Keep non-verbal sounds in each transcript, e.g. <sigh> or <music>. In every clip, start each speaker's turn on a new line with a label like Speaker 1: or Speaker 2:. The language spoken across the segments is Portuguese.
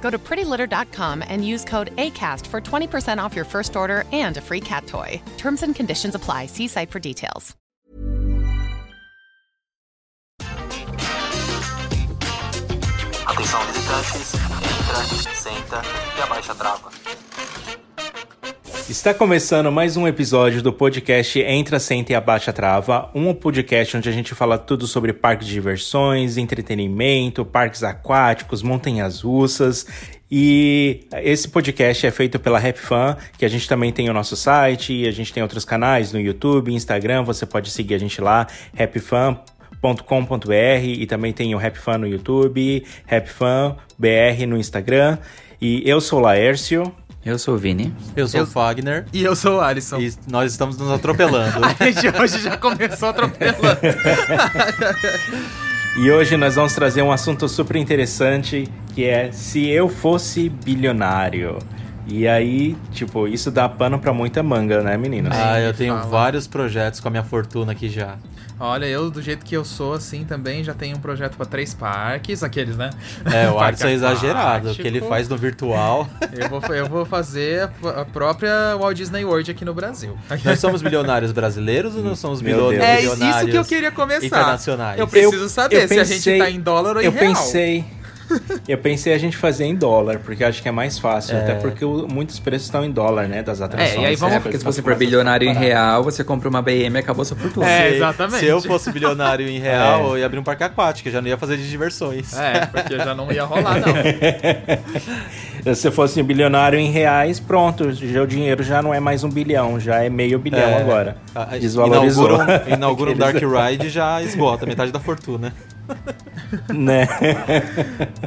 Speaker 1: Go to prettylitter.com and use code ACAST for 20% off your first order and a free cat toy. Terms and conditions apply. See site for details.
Speaker 2: Atenção visitantes, entra, senta e abaixa a trava.
Speaker 3: Está começando mais um episódio do podcast Entra, Senta e Abaixa a Trava, um podcast onde a gente fala tudo sobre parques de diversões, entretenimento, parques aquáticos, montanhas russas. E esse podcast é feito pela Rap Fan, que a gente também tem o nosso site, a gente tem outros canais no YouTube, Instagram, você pode seguir a gente lá, rapfan.com.br e também tem o Rap Fan no YouTube, Rapfan BR no Instagram. E eu sou o Laércio.
Speaker 4: Eu sou o Vini.
Speaker 5: Eu sou o Fagner.
Speaker 6: E eu sou o Alisson.
Speaker 5: E nós estamos nos atropelando. <laughs>
Speaker 6: a gente hoje já começou atropelando. <laughs>
Speaker 3: e hoje nós vamos trazer um assunto super interessante que é se eu fosse bilionário. E aí, tipo, isso dá pano pra muita manga, né, meninos?
Speaker 5: Ah, eu tenho vários projetos com a minha fortuna aqui já.
Speaker 6: Olha, eu, do jeito que eu sou, assim, também já tenho um projeto para três parques, aqueles, né?
Speaker 5: É, o <laughs> Arts é exagerado, o que ele faz no virtual. <laughs>
Speaker 6: Eu vou, eu vou fazer a própria Walt Disney World aqui no Brasil.
Speaker 5: Nós somos bilionários brasileiros ou nós somos bilionários
Speaker 6: É isso que eu queria começar.
Speaker 5: Internacionais.
Speaker 6: Eu preciso saber eu pensei, se a gente tá em dólar ou em
Speaker 3: eu
Speaker 6: real.
Speaker 3: Eu pensei eu pensei a gente fazer em dólar, porque acho que é mais fácil. É. Até porque o, muitos preços estão em dólar, né? Das atrações.
Speaker 4: É, e aí vamos... É, porque se você for bilionário em real, você compra uma BM e acabou sua fortuna.
Speaker 5: É, exatamente. Se eu fosse bilionário em real, <laughs> é. eu ia abrir um parque aquático, eu já não ia fazer de diversões.
Speaker 6: É, porque já não ia rolar, não. <laughs>
Speaker 3: se fosse um bilionário em reais, pronto, já o dinheiro já não é mais um bilhão, já é meio bilhão é. agora. Desvalorizou.
Speaker 5: Inaugura, <laughs> inaugura um Dark Ride e já esgota metade da fortuna.
Speaker 3: Né?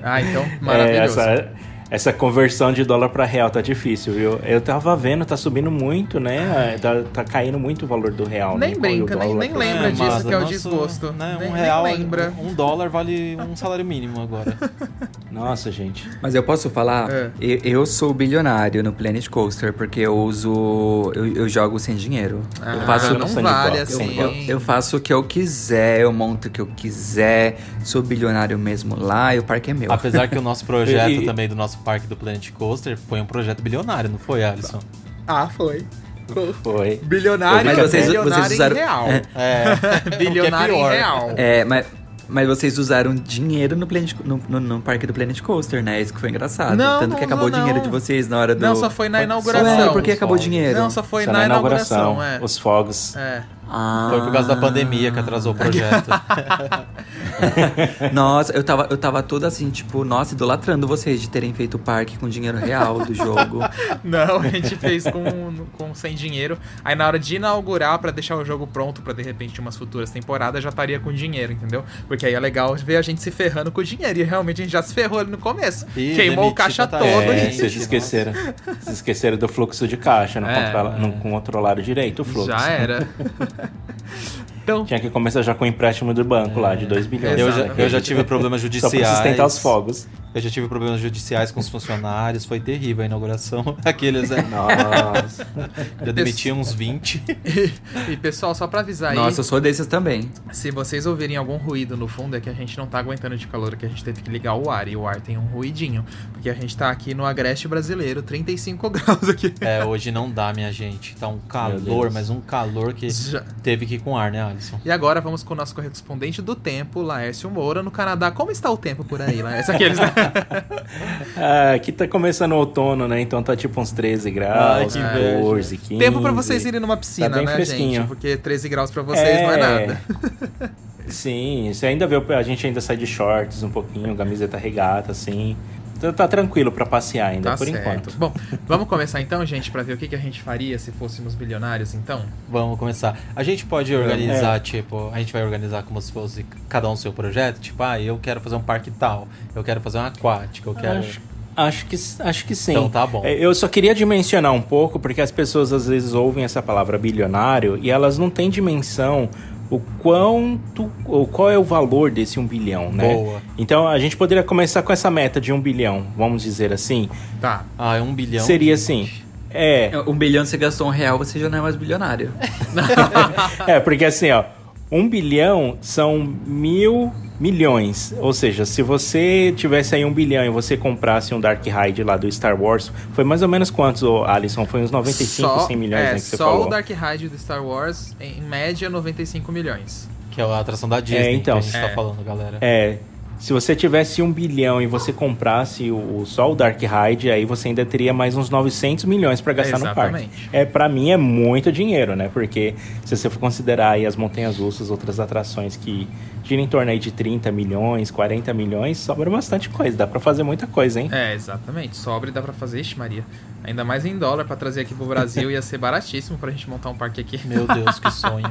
Speaker 6: Ah, então, maravilhoso.
Speaker 3: É, essa, essa conversão de dólar para real tá difícil, viu? Eu tava vendo, tá subindo muito, né? Tá, tá caindo muito o valor do real.
Speaker 6: Nem
Speaker 3: né?
Speaker 6: brinca, nem, nem lembra é, disso que é o desgosto.
Speaker 5: Né?
Speaker 6: Nem,
Speaker 5: um real,
Speaker 6: nem lembra.
Speaker 5: Um dólar vale um salário mínimo agora. <laughs>
Speaker 3: Nossa, gente.
Speaker 4: Mas eu posso falar? É. Eu, eu, sou bilionário no Planet Coaster porque eu uso. Eu, eu jogo sem dinheiro.
Speaker 6: Ah,
Speaker 4: eu faço
Speaker 6: não vale assim.
Speaker 4: Eu, eu, faço o que eu quiser, eu monto o que eu quiser, sou bilionário mesmo lá e o parque é meu.
Speaker 5: Apesar que o nosso projeto <laughs> e, também do nosso parque do Planet Coaster foi um projeto bilionário, não foi, Alisson?
Speaker 6: Ah, foi.
Speaker 3: Foi.
Speaker 6: Bilionário,
Speaker 4: mas vocês,
Speaker 6: bilionário
Speaker 4: vocês usaram...
Speaker 6: em real.
Speaker 5: É.
Speaker 6: é. <laughs> bilionário
Speaker 5: é
Speaker 6: em real.
Speaker 4: É, mas... Mas vocês usaram dinheiro no, Planet, no, no, no, parque do Planet Coaster, né? Isso que foi engraçado.
Speaker 6: Não,
Speaker 4: Tanto
Speaker 6: não,
Speaker 4: que acabou
Speaker 6: não,
Speaker 4: o dinheiro de vocês na hora do.
Speaker 6: Não, só foi na inauguração.
Speaker 4: Ué, por que acabou o dinheiro?
Speaker 6: Não, só foi
Speaker 3: só
Speaker 6: na,
Speaker 3: na
Speaker 6: inauguração,
Speaker 3: inauguração,
Speaker 6: é.
Speaker 3: Os fogos.
Speaker 6: É.
Speaker 4: Ah.
Speaker 5: Foi por causa da pandemia que atrasou o projeto. <laughs>
Speaker 4: nossa, eu tava, eu tava toda assim, tipo, nossa, idolatrando vocês de terem feito o parque com dinheiro real do jogo. <laughs>
Speaker 6: Não, a gente fez com, com sem dinheiro. Aí na hora de inaugurar, para deixar o jogo pronto para de repente umas futuras temporadas, já estaria com dinheiro, entendeu? Porque aí é legal ver a gente se ferrando com o dinheiro. E realmente a gente já se ferrou ali no começo.
Speaker 5: Ih,
Speaker 6: Queimou o caixa
Speaker 5: tá
Speaker 6: todo.
Speaker 3: É,
Speaker 6: e...
Speaker 3: vocês esqueceram. Vocês esqueceram do fluxo de caixa, não,
Speaker 6: É.
Speaker 3: controla, não controlaram direito o fluxo.
Speaker 6: Já era. <laughs> Então,
Speaker 3: Tinha que começar já com o empréstimo do banco lá, de 2 bilhões.
Speaker 5: Eu já, eu já tive problemas
Speaker 3: Só
Speaker 5: judiciais.
Speaker 3: pra sustentar os fogos.
Speaker 5: Eu já tive problemas judiciais com os funcionários, foi terrível a inauguração. <laughs> Aqueles, né?
Speaker 4: Nossa.
Speaker 5: Já demiti uns 20.
Speaker 6: E pessoal, só pra avisar aí,
Speaker 4: Nossa, eu sou desses também.
Speaker 6: se vocês ouvirem algum ruído no fundo, é que a gente não tá aguentando de calor, que a gente teve que ligar o ar. E o ar tem um ruidinho. Porque a gente tá aqui no Agreste brasileiro, 35 <laughs> graus aqui.
Speaker 5: É, hoje não dá, minha gente. Tá um calor, mas um calor que
Speaker 6: Já-
Speaker 5: teve que ir com ar, né, Alisson?
Speaker 6: E agora vamos com o nosso correspondente do tempo, Laércio Moura, no Canadá. Como está o tempo por aí, Laércio? Aqueles, né? <laughs>
Speaker 3: Ah, aqui tá começando o outono, né? Então tá tipo uns 13 graus,
Speaker 5: Ai, que
Speaker 3: 14, 15.
Speaker 6: Tempo pra vocês irem numa piscina,
Speaker 3: Tá bem
Speaker 6: né,
Speaker 3: fresquinho.
Speaker 6: gente? Porque 13 graus pra vocês não é nada.
Speaker 3: Sim, você ainda vê, a gente ainda sai de shorts um pouquinho, camiseta regata, assim. Tá, tá tranquilo pra passear ainda,
Speaker 6: Tá
Speaker 3: por
Speaker 6: certo.
Speaker 3: enquanto.
Speaker 6: Bom, vamos começar então, gente, pra ver o que, que a gente faria se fôssemos bilionários, então?
Speaker 5: Vamos começar. A gente pode organizar, tipo, a gente vai organizar como se fosse cada um seu projeto. Tipo, ah, eu quero fazer um parque tal, eu quero fazer um aquático, eu quero.
Speaker 3: Acho, acho que, acho que sim.
Speaker 5: Então tá bom.
Speaker 3: É, Eu só queria dimensionar um pouco, porque as pessoas às vezes ouvem essa palavra bilionário e elas não têm dimensão o quanto, ou qual é o valor desse um bilhão, né?
Speaker 5: Boa.
Speaker 3: Então a gente poderia começar com essa meta de um bilhão, vamos dizer assim.
Speaker 6: Tá.
Speaker 5: Ah, é um bilhão.
Speaker 3: Seria
Speaker 5: gente.
Speaker 3: assim. É,
Speaker 4: Um bilhão você gastou um real, você já não é mais bilionário. <laughs>
Speaker 3: é, porque assim, ó, um bilhão são mil milhões. Ou seja, se você tivesse aí um bilhão e você comprasse um Dark Ride lá do Star Wars, foi mais ou menos quantos, Alisson? Foi uns 95, 100 milhões,
Speaker 6: é,
Speaker 3: né, que você
Speaker 6: só
Speaker 3: falou.
Speaker 6: o Dark Ride do Star Wars, em média, 95 milhões.
Speaker 5: Que é a atração da Disney
Speaker 3: É, então,
Speaker 5: que a gente
Speaker 6: é.
Speaker 5: tá falando, galera.
Speaker 3: É, se você tivesse um bilhão e você comprasse o, só o Dark Ride, aí você ainda teria mais uns 900 milhões pra gastar no parque.
Speaker 6: Exatamente.
Speaker 3: É, para mim é muito dinheiro, né? Porque se você for considerar aí as montanhas russas, outras atrações que giram em torno aí de 30 milhões, 40 milhões, sobra bastante coisa, dá pra fazer muita coisa, hein?
Speaker 6: É, exatamente. Sobre dá pra fazer, ixi, Maria. Ainda mais em dólar pra trazer aqui pro Brasil, ia ser baratíssimo pra gente montar um parque aqui.
Speaker 5: Meu Deus, que sonho.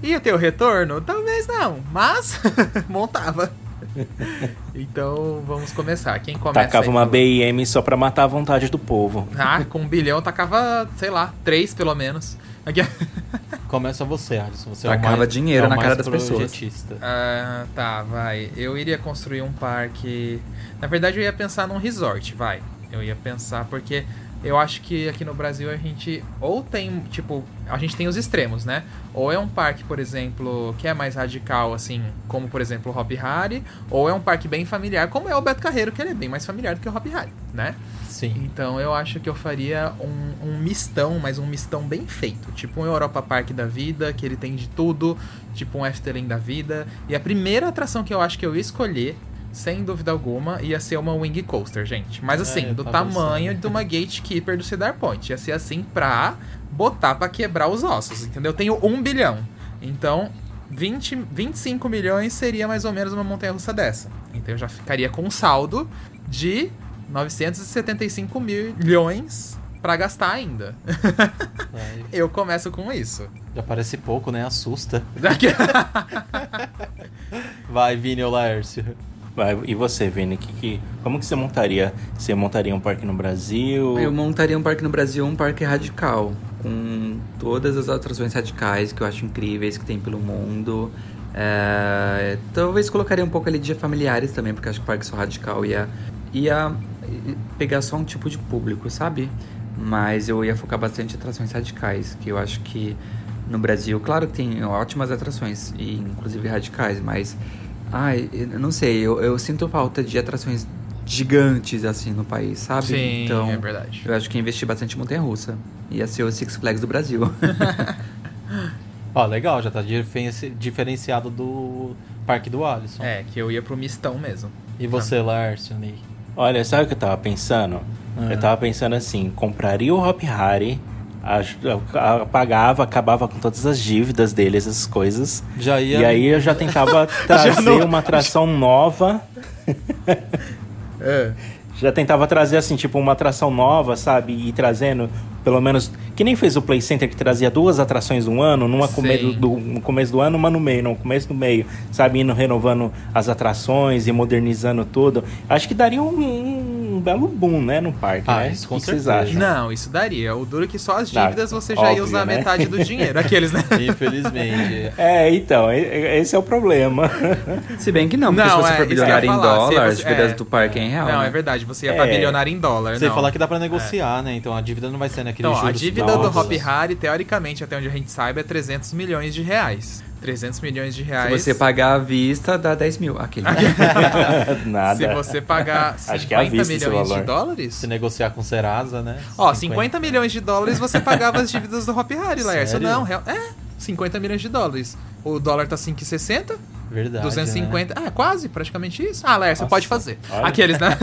Speaker 6: Ia <laughs> ter o retorno? Talvez não, mas <laughs> montava. <laughs> Então vamos começar. Quem começa?
Speaker 3: Tacava
Speaker 6: aí,
Speaker 3: uma? BIM só pra matar a vontade do povo.
Speaker 6: Ah, com um bilhão tacava, sei lá, três pelo menos. Aqui. <laughs>
Speaker 5: Começa você, Alisson. Você é o
Speaker 4: Tacava
Speaker 5: mais,
Speaker 4: dinheiro
Speaker 5: é
Speaker 4: na cara das pessoas.
Speaker 6: Ah, tá, vai. Eu iria construir um parque. Na verdade, eu ia pensar num resort, vai. Eu ia pensar porque eu acho que aqui no Brasil a gente ou tem, tipo, a gente tem os extremos, né? Ou é um parque, por exemplo, que é mais radical, assim, como por exemplo o Hop Harry, ou é um parque bem familiar, como é o Beto Carreiro, que ele é bem mais familiar do que o Hop Harry, né?
Speaker 5: Sim.
Speaker 6: Então eu acho que eu faria um, um mistão, mas um mistão bem feito. Tipo um Europa Park da vida, que ele tem de tudo. Tipo um Efteling da vida. E a primeira atração que eu acho que eu ia escolher, sem dúvida alguma, ia ser uma Wing Coaster, gente. Mas assim,
Speaker 5: É,
Speaker 6: do tamanho de uma Gatekeeper do Cedar Point. Ia ser assim pra botar pra quebrar os ossos, entendeu? Eu tenho um bilhão. Então, 20, 25 milhões seria mais ou menos uma montanha russa dessa. Então eu já ficaria com um saldo de 975 milhões pra gastar ainda.
Speaker 5: Vai. <laughs>
Speaker 6: eu começo com isso.
Speaker 5: Já parece pouco, né? Assusta. <laughs> Vai, Vini ou Laércio.
Speaker 3: E você, Vini, que, que- como que você montaria? Você montaria um parque no Brasil?
Speaker 4: Eu montaria um parque no Brasil, um parque radical, com todas as atrações radicais que eu acho incríveis que tem pelo mundo. É, talvez colocaria um pouco ali de familiares também, porque acho que o parque só radical ia, ia pegar só um tipo de público, sabe? Mas eu ia focar bastante em atrações radicais, que eu acho que no Brasil, claro que tem ótimas atrações, e inclusive radicais, mas ai, eu não sei, eu, eu sinto falta de atrações gigantes assim no país, sabe?
Speaker 6: Sim,
Speaker 4: então,
Speaker 6: é verdade.
Speaker 4: eu acho que investi bastante em montanha russa. Ia ser o Six Flags do Brasil. <laughs>
Speaker 5: Ó, legal, já tá diferenci- diferenciado do Parque do Alisson.
Speaker 6: É, que eu ia pro mistão mesmo.
Speaker 5: E você, Laércio, Ney?
Speaker 3: Olha, sabe o que eu tava pensando?
Speaker 5: Ah.
Speaker 3: Eu tava pensando assim, compraria o Hop Harry, pagava, acabava com todas as dívidas dele, essas coisas.
Speaker 5: Já ia.
Speaker 3: E aí eu já tentava <laughs> trazer
Speaker 6: não-
Speaker 3: uma atração nova.
Speaker 6: É.
Speaker 3: Já tentava trazer, assim, tipo, uma atração nova, sabe? E trazendo, pelo menos. Que nem fez o Play Center que trazia duas atrações no ano, numa come do, no começo do ano, uma no meio, no começo do meio, sabe? Indo renovando as atrações e modernizando tudo. Acho que daria um, um- um belo boom, né, no parque,
Speaker 5: Ah,
Speaker 3: né?
Speaker 5: isso com
Speaker 3: o que vocês
Speaker 5: certeza.
Speaker 3: acham?
Speaker 6: Não, isso daria. O duro é que só as
Speaker 3: Dá,
Speaker 6: dívidas você já
Speaker 3: óbvio,
Speaker 6: ia usar
Speaker 3: né?
Speaker 6: metade do dinheiro. Aqueles, né? <laughs>
Speaker 5: Infelizmente.
Speaker 3: É, então, esse é o problema. <laughs>
Speaker 4: Se bem que não, porque
Speaker 6: Não,
Speaker 4: se você
Speaker 6: é,
Speaker 4: for
Speaker 6: ia
Speaker 4: bilionário em dólar,
Speaker 6: você-
Speaker 4: as dívidas
Speaker 6: é.
Speaker 4: do parque é em real.
Speaker 6: Não,
Speaker 4: né?
Speaker 6: é verdade. Você ia pra
Speaker 3: É.
Speaker 6: bilionário em dólar.
Speaker 5: Você
Speaker 6: não.
Speaker 5: falar que dá pra negociar, né? Então a dívida não vai ser naquele
Speaker 6: Então, a
Speaker 5: juros
Speaker 6: dívida do. Hop Harry, teoricamente, até onde a gente saiba, é 300 milhões de reais. 300 milhões de reais.
Speaker 4: Se você pagar à vista, dá 10 mil. Aquele. <laughs>
Speaker 3: Nada.
Speaker 6: Se você pagar 50
Speaker 3: Acho que é à vista
Speaker 6: milhões de dólares.
Speaker 5: Se negociar com Serasa, né?
Speaker 6: Ó, 50 milhões de dólares você pagava as dívidas do Hop Harry, Laércio. Não, real- é, 50 milhões de dólares. O dólar tá 5,60,
Speaker 5: Verdade.
Speaker 6: 250.
Speaker 5: Né?
Speaker 6: Ah, quase, praticamente isso. Ah, Laércio, você
Speaker 3: Nossa,
Speaker 6: pode fazer.
Speaker 3: olha.
Speaker 6: Aqueles, né?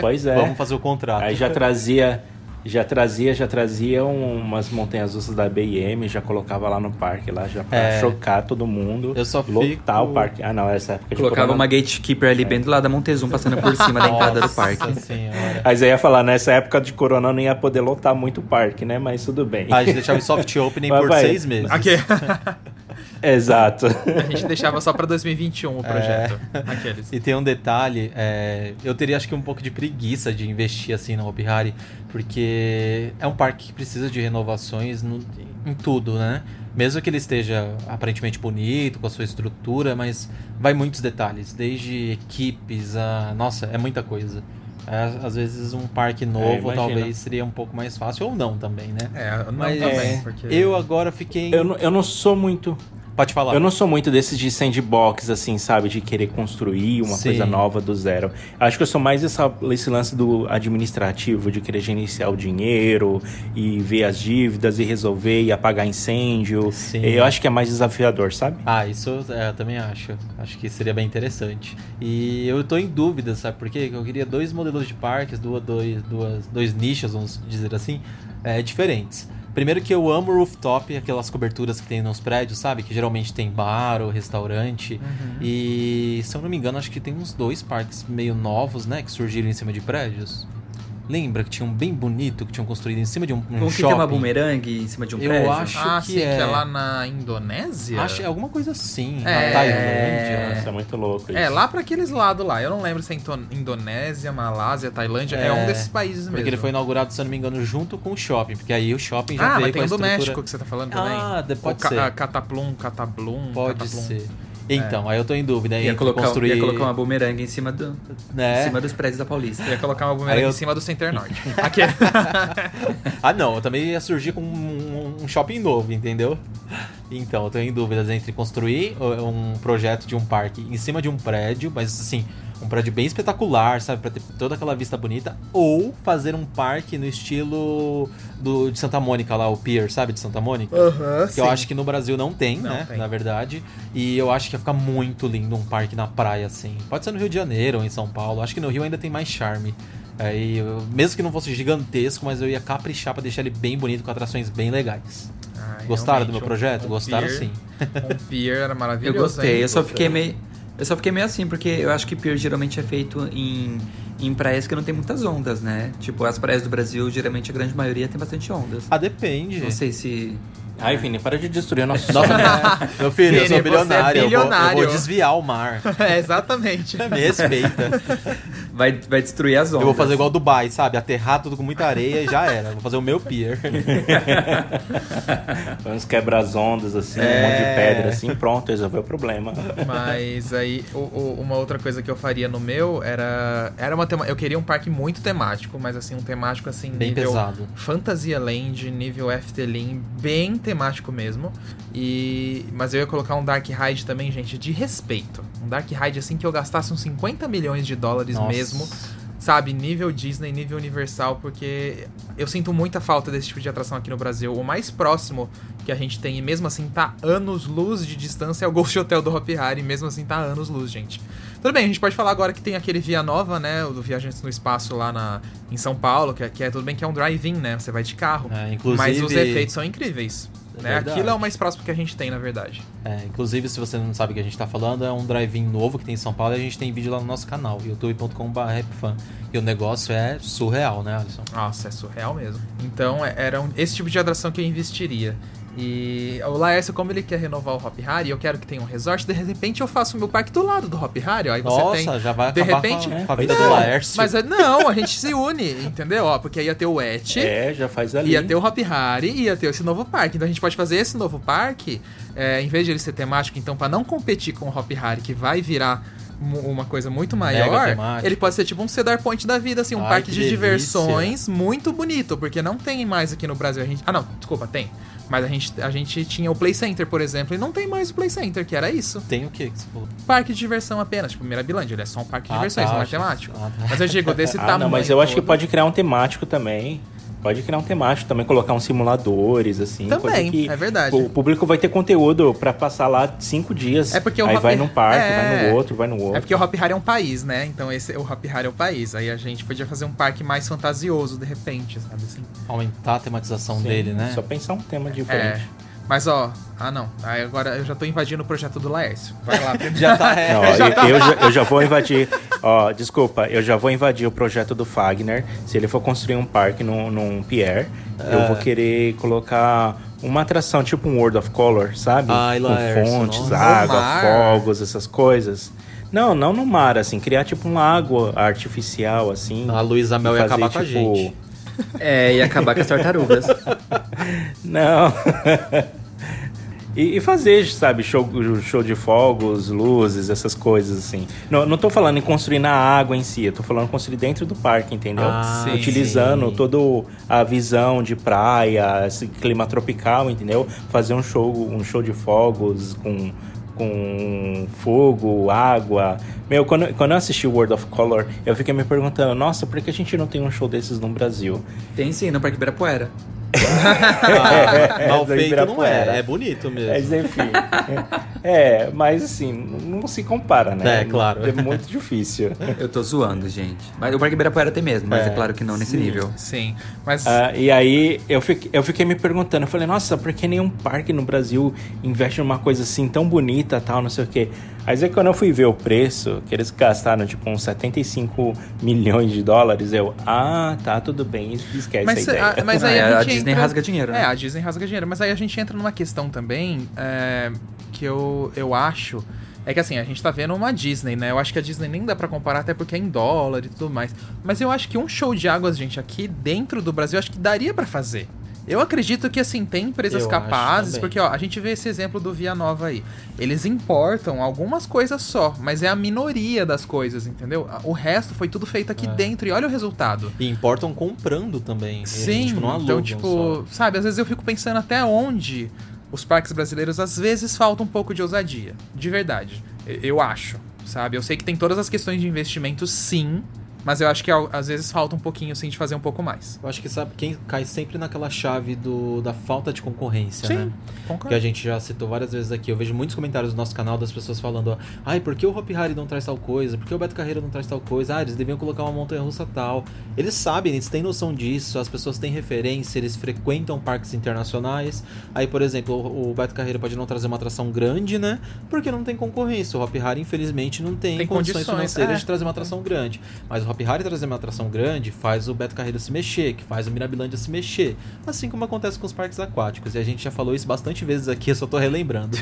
Speaker 3: Pois é.
Speaker 5: Vamos fazer o contrato.
Speaker 3: Aí já trazia, já trazia, já trazia um- umas montanhas russas da BM, já colocava lá no parque, lá já pra
Speaker 5: É.
Speaker 3: chocar todo mundo.
Speaker 5: Eu só
Speaker 3: lotar
Speaker 5: fico-
Speaker 3: o parque. Ah, não, essa época
Speaker 4: Colocava
Speaker 3: corona-
Speaker 4: uma gatekeeper ali bem do lado da Montezum, passando por cima da entrada do parque.
Speaker 5: Nossa senhora.
Speaker 3: Mas eu ia falar, nessa época de corona eu não ia poder lotar muito o parque, né? Mas tudo bem.
Speaker 5: Ah, a gente deixava em soft <laughs> opening
Speaker 3: Mas
Speaker 5: por
Speaker 3: vai.
Speaker 5: seis meses.
Speaker 6: Aqui. <laughs>
Speaker 3: Exato.
Speaker 6: A gente deixava só pra 2021 o projeto. Aqueles.
Speaker 5: E tem um detalhe, é, eu teria acho que um pouco de preguiça de investir assim no Hopi Hari, porque é um parque que precisa de renovações no- em tudo, né? Mesmo que ele esteja aparentemente bonito, com a sua estrutura, mas vai muitos detalhes, desde equipes a... Nossa, é muita coisa. É, às vezes um parque novo
Speaker 3: imagino.
Speaker 5: talvez seria um pouco mais fácil, ou não também, né?
Speaker 6: É, não
Speaker 5: Mas
Speaker 6: também,
Speaker 3: é,
Speaker 6: porque...
Speaker 5: eu agora fiquei...
Speaker 3: Eu não, eu não sou muito.
Speaker 5: Pode falar.
Speaker 3: Eu não sou muito desses de sandbox, assim, sabe? De querer construir uma
Speaker 5: Sim.
Speaker 3: coisa nova do zero. Acho que eu sou mais essa, esse lance do administrativo, de querer gerenciar o dinheiro e ver as dívidas e resolver e apagar incêndio.
Speaker 5: Sim.
Speaker 3: Eu acho que é mais desafiador, sabe?
Speaker 5: Ah, isso é, eu também acho. Acho que seria bem interessante. E eu tô em dúvida, sabe por quê? Eu queria dois modelos de parques, duas, dois, duas, dois nichos, vamos dizer assim, é, diferentes. Primeiro que eu amo rooftop, aquelas coberturas que tem nos prédios, sabe? Que geralmente tem bar ou restaurante. E se eu não me engano, acho que tem uns dois parques meio novos, né? Que surgiram em cima de prédios. Lembra que tinha um bem bonito que tinham construído em cima de um, um
Speaker 4: Como que tem uma bumerangue em cima de um
Speaker 5: Eu
Speaker 4: prédio?
Speaker 5: acho
Speaker 6: Ah,
Speaker 5: que
Speaker 6: sim,
Speaker 5: é.
Speaker 6: que é lá na Indonésia?
Speaker 5: Acho, é alguma coisa assim.
Speaker 6: É.
Speaker 5: Na Tailândia.
Speaker 3: Isso é muito louco.
Speaker 6: É,
Speaker 3: isso.
Speaker 6: lá pra aqueles lados lá. Eu não lembro se é Indonésia, Malásia, Tailândia. É,
Speaker 5: É,
Speaker 6: um desses países mesmo.
Speaker 5: Porque ele foi inaugurado, se eu não me engano, junto com o shopping. Porque aí o shopping já
Speaker 6: Ah,
Speaker 5: veio
Speaker 6: mas
Speaker 5: com
Speaker 6: tem
Speaker 5: a
Speaker 6: o do
Speaker 5: estrutura...
Speaker 6: México que você tá falando também.
Speaker 5: Ah, de- pode
Speaker 6: o Ca-
Speaker 5: ser.
Speaker 6: ah, Cataplum, Catablum.
Speaker 5: Pode
Speaker 6: Cataplum.
Speaker 5: ser. Então, aí eu tô em dúvida.
Speaker 4: Ia colocar,
Speaker 5: construir...
Speaker 4: ia colocar uma bumerangue em cima, do,
Speaker 5: né?
Speaker 4: em cima dos prédios da Paulista.
Speaker 6: Eu ia colocar uma bumerangue
Speaker 5: eu-
Speaker 6: em cima do Center Norte. <laughs> Aqui. <laughs>
Speaker 5: Ah, não. Eu também ia surgir com um, um shopping novo, entendeu? Então, eu tô em dúvidas entre construir uh, um projeto de um parque em cima de um prédio, mas assim, um prédio bem espetacular, sabe? Pra ter toda aquela vista bonita. Ou fazer um parque no estilo do, de Santa Mônica lá, o Pier, sabe? De Santa Mônica. que eu acho que no Brasil não tem,
Speaker 6: Não
Speaker 5: né?
Speaker 6: tem.
Speaker 5: Na verdade. E eu acho que ia ficar muito lindo um parque na praia, assim. Pode ser no Rio de Janeiro ou em São Paulo. Acho que no Rio ainda tem mais charme. Aí, eu- mesmo que não fosse gigantesco, mas eu ia caprichar pra deixar ele bem bonito, com atrações bem legais.
Speaker 6: Ah,
Speaker 5: Gostaram do meu
Speaker 6: um-
Speaker 5: projeto?
Speaker 6: um
Speaker 5: Gostaram
Speaker 6: pier-
Speaker 5: sim.
Speaker 6: Um pier era <laughs>
Speaker 4: Eu
Speaker 6: maravilhoso.
Speaker 4: gostei,
Speaker 6: hein?
Speaker 4: eu só fiquei meio. Eu só fiquei meio assim, porque eu acho que pier geralmente é feito em, em praias que não tem muitas ondas, né? Tipo, as praias do Brasil, geralmente a grande maioria tem bastante ondas.
Speaker 5: Ah, depende.
Speaker 4: Não sei se.
Speaker 3: Ai, Vini, para de destruir o nosso
Speaker 5: Nossa, <laughs>
Speaker 3: sonho.
Speaker 5: meu filho, eu
Speaker 6: Vini,
Speaker 5: sou
Speaker 6: você é
Speaker 5: bilionário. eu vou- Eu,
Speaker 6: bilionário.
Speaker 5: vou, desviar o mar. <laughs>
Speaker 6: É, exatamente. <laughs>
Speaker 5: Me respeita.
Speaker 4: Vai, vai destruir as ondas.
Speaker 5: Eu vou fazer igual Dubai, sabe? Aterrar tudo com muita areia e já era. Vou fazer o meu pier. <laughs>
Speaker 3: Vamos quebrar as ondas, assim, um
Speaker 5: É.
Speaker 3: monte de pedra, assim, pronto, resolveu o problema.
Speaker 6: Mas aí, o- o- uma outra coisa que eu faria no meu era. Era uma tema, Eu queria um parque muito temático, mas assim, um temático assim.
Speaker 5: Bem
Speaker 6: nível
Speaker 5: pesado.
Speaker 6: Fantasia Land, nível Efteling, bem temático mesmo. E. Mas eu ia colocar um Dark Ride também, gente, de respeito. Um Dark Ride assim que eu gastasse uns 50 milhões de dólares
Speaker 5: Nossa.
Speaker 6: mesmo. Sabe, nível Disney, nível Universal, porque eu sinto muita falta desse tipo de atração aqui no Brasil. O mais próximo que a gente tem, e mesmo assim tá anos-luz de distância, é o Ghost Hotel do Hopi Hari, e mesmo assim tá anos-luz, gente. Tudo bem, a gente pode falar agora que tem aquele Via Nova, né, o do Viajantes no Espaço lá na, em São Paulo, que é, que é tudo bem que é um drive-in, né, você vai de carro.
Speaker 5: É, inclusive-
Speaker 6: Mas os efeitos são incríveis.
Speaker 5: É
Speaker 6: né?
Speaker 5: verdade.
Speaker 6: Aquilo é o mais próximo que a gente tem, na verdade.
Speaker 5: É, inclusive, se você não sabe o que a gente tá falando, é um drive-in novo que tem em São Paulo e a gente tem vídeo lá no nosso canal, youtube.com.br E o negócio é surreal, né, Alisson?
Speaker 6: Nossa, é surreal mesmo. Então, é- era um- esse tipo de atração que eu investiria. E o Laércio, como ele quer renovar o Hop Harry, eu quero que tenha um resort, de repente eu faço o meu parque do lado do Hop Harry. Aí você
Speaker 5: Nossa,
Speaker 6: tem.
Speaker 5: já vai
Speaker 6: de
Speaker 5: acabar
Speaker 6: repente,
Speaker 5: com a, com a vida
Speaker 6: Não,
Speaker 5: do Laércio.
Speaker 6: Mas é- não, a gente se une, entendeu? Ó, porque aí ia ter o Et.
Speaker 3: É, já faz ali.
Speaker 6: Ia ter o Hop Harry e ia ter esse novo parque. Então a gente pode fazer esse novo parque, é, em vez de ele ser temático, então, pra não competir com o Hop Harry, que vai virar uma coisa muito maior, ele pode ser tipo um Cedar Point da vida, assim, um
Speaker 5: Ai,
Speaker 6: parque
Speaker 5: que
Speaker 6: de
Speaker 5: delícia.
Speaker 6: diversões muito bonito, porque não tem mais aqui no Brasil. A gente... Ah, não, desculpa, tem. Mas a gente, a gente tinha o Play Center, por exemplo, e não tem mais o Play Center, que era isso.
Speaker 5: Tem o que que você falou?
Speaker 6: Parque de diversão apenas, tipo Mirabilândia, ele é só um parque de
Speaker 5: Ah,
Speaker 6: diversões,
Speaker 5: tá,
Speaker 6: não é temático.
Speaker 5: ah, tá.
Speaker 6: Mas eu digo, desse <laughs>
Speaker 3: Ah,
Speaker 6: tamanho
Speaker 3: não, mas eu acho que
Speaker 6: todo.
Speaker 3: pode criar um temático também. Pode criar um temático também, colocar uns simuladores, assim.
Speaker 6: Também,
Speaker 3: coisa que
Speaker 6: é verdade.
Speaker 3: O público vai ter conteúdo pra passar lá cinco dias.
Speaker 6: É porque o
Speaker 3: Aí
Speaker 6: Hop-
Speaker 3: vai num parque,
Speaker 6: é.
Speaker 3: vai no outro, vai no outro.
Speaker 6: É porque o Hop Harry é um país, né? Então esse, o Hop Harry é o país. Aí a gente podia fazer um parque mais fantasioso, de repente, sabe assim?
Speaker 5: Aumentar a tematização
Speaker 3: Sim,
Speaker 5: dele, né?
Speaker 3: Só pensar um tema
Speaker 6: É. Mas ó, ah não. Aí agora eu já tô invadindo o projeto do Laércio. Vai lá. <laughs>
Speaker 5: Já tá, é.
Speaker 3: Não, ó, <laughs> eu, eu já, eu já vou invadir. Ó, desculpa, eu já vou invadir o projeto do Fagner. Se ele for construir um parque num, num pier, eu vou querer colocar uma atração, tipo um World of Color, sabe?
Speaker 5: Ai,
Speaker 3: Com
Speaker 5: Laércio,
Speaker 3: fontes,
Speaker 5: nossa.
Speaker 3: água, fogos, essas coisas. Não, não no mar, assim, criar tipo um lago artificial, assim.
Speaker 5: A Luísa Mel
Speaker 3: e
Speaker 5: ia acabar com a
Speaker 3: tipo,
Speaker 5: gente.
Speaker 4: É, e acabar com as tartarugas. <laughs>
Speaker 3: Não. E, fazer, sabe, show, show de fogos, luzes, essas coisas assim. Não, não tô falando em construir na água em si, eu tô falando em construir dentro do parque, entendeu?
Speaker 5: Ah,
Speaker 6: sim.
Speaker 3: Utilizando
Speaker 5: sim.
Speaker 3: toda a visão de praia, esse clima tropical, entendeu? Fazer um show, um show de fogos com, com fogo, água. Meu, quando, quando eu assisti World of Color, eu fiquei me perguntando, nossa, por que a gente não tem um show desses no Brasil?
Speaker 4: Tem sim, no Parque Ibirapuera.
Speaker 5: Ah, <laughs> mal
Speaker 3: do
Speaker 5: feito não é, é bonito mesmo.
Speaker 3: Mas enfim. é, mas assim, não se compara, né?
Speaker 5: É, claro.
Speaker 3: É muito difícil.
Speaker 4: Eu tô zoando, gente. Mas o Parque Ibirapuera tem mesmo, mas é,
Speaker 3: É,
Speaker 4: claro que não nesse
Speaker 3: sim.
Speaker 4: nível.
Speaker 6: Sim. Mas
Speaker 3: Ah, e aí eu fiquei, eu fiquei me perguntando, eu falei, nossa, por que nenhum parque no Brasil investe numa coisa assim tão bonita tal, não sei o quê. Mas aí quando eu fui ver o preço, que eles gastaram tipo uns 75 milhões de dólares, eu, ah, tá, tudo bem, esquece
Speaker 6: Mas,
Speaker 3: essa ideia. <laughs>
Speaker 6: a, mas aí
Speaker 4: Ah,
Speaker 6: a,
Speaker 4: a
Speaker 6: gente
Speaker 4: Disney
Speaker 6: entra-
Speaker 4: rasga dinheiro, né?
Speaker 6: É, a Disney rasga dinheiro. Mas aí a gente entra numa questão também é, que eu, eu acho. É que assim, a gente tá vendo uma Disney, né? Eu acho que a Disney nem dá pra comparar, até porque é em dólar e tudo mais. Mas eu acho que um show de águas, gente, aqui dentro do Brasil, eu acho que daria pra fazer. Eu acredito que, assim, tem empresas
Speaker 5: Eu
Speaker 6: capazes, porque, ó, a gente vê esse exemplo do Via Nova aí. Eles importam algumas coisas só, mas é a minoria das coisas, entendeu? O resto foi tudo feito aqui
Speaker 5: É.
Speaker 6: dentro, e olha o resultado.
Speaker 5: E importam comprando também. Eles,
Speaker 6: Sim,
Speaker 5: tipo, não
Speaker 6: então, tipo,
Speaker 5: só.
Speaker 6: sabe, às vezes eu fico pensando até onde os parques brasileiros, às vezes, falta um pouco de ousadia. De verdade. Eu acho, sabe? Eu sei que tem todas as questões de investimento, sim, mas eu acho que às vezes falta um pouquinho, sim, de fazer um pouco mais.
Speaker 5: Eu acho que sabe quem cai sempre naquela chave do, da falta de concorrência,
Speaker 6: Sim,
Speaker 5: né?
Speaker 6: concordo.
Speaker 5: Que a gente já citou várias vezes aqui. Eu vejo muitos comentários no nosso canal das pessoas falando: ó, ai, por que o Hop Harry não traz tal coisa? Por que o Beto Carreiro não traz tal coisa? Ah, eles deviam colocar uma montanha russa tal. Eles sabem, eles têm noção disso, as pessoas têm referência, eles frequentam parques internacionais. Aí, por exemplo, o, o Beto Carreiro pode não trazer uma atração grande, né? Porque não tem concorrência. O Hop Harry, infelizmente, não tem,
Speaker 6: Tem
Speaker 5: condições,
Speaker 6: condições,
Speaker 5: financeiras
Speaker 6: é.
Speaker 5: de trazer uma atração grande. Mas o Hop Harry trazer uma atração grande faz o Beto Carreiro se mexer, que faz o Mirabilândia se mexer. Assim como acontece com os parques aquáticos. E a gente já falou isso bastante vezes aqui, eu só tô relembrando.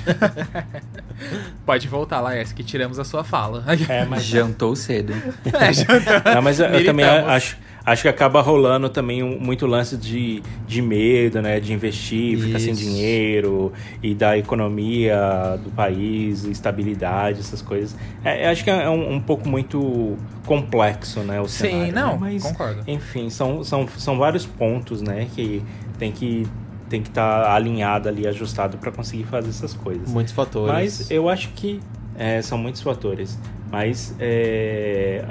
Speaker 5: <laughs>
Speaker 6: Pode voltar, Laércio, que tiramos a sua fala.
Speaker 3: É, mas
Speaker 4: Jantou cedo.
Speaker 6: É, tá.
Speaker 3: Não, mas eu, eu também acho, acho que acaba rolando também um- muito lance de, de medo, né? De investir, ficar sem dinheiro e da economia do país, estabilidade, essas coisas. É, eu acho que é um, um pouco muito complexo, né? O
Speaker 6: Sim,
Speaker 3: cenário,
Speaker 6: não,
Speaker 3: né? mas,
Speaker 6: concordo.
Speaker 3: Enfim, são, são, são vários pontos, né? Que tem que tem que estar alinhado ali, ajustado para conseguir fazer essas coisas.
Speaker 5: Muitos fatores.
Speaker 3: Mas eu acho que é, são muitos fatores. Mas é,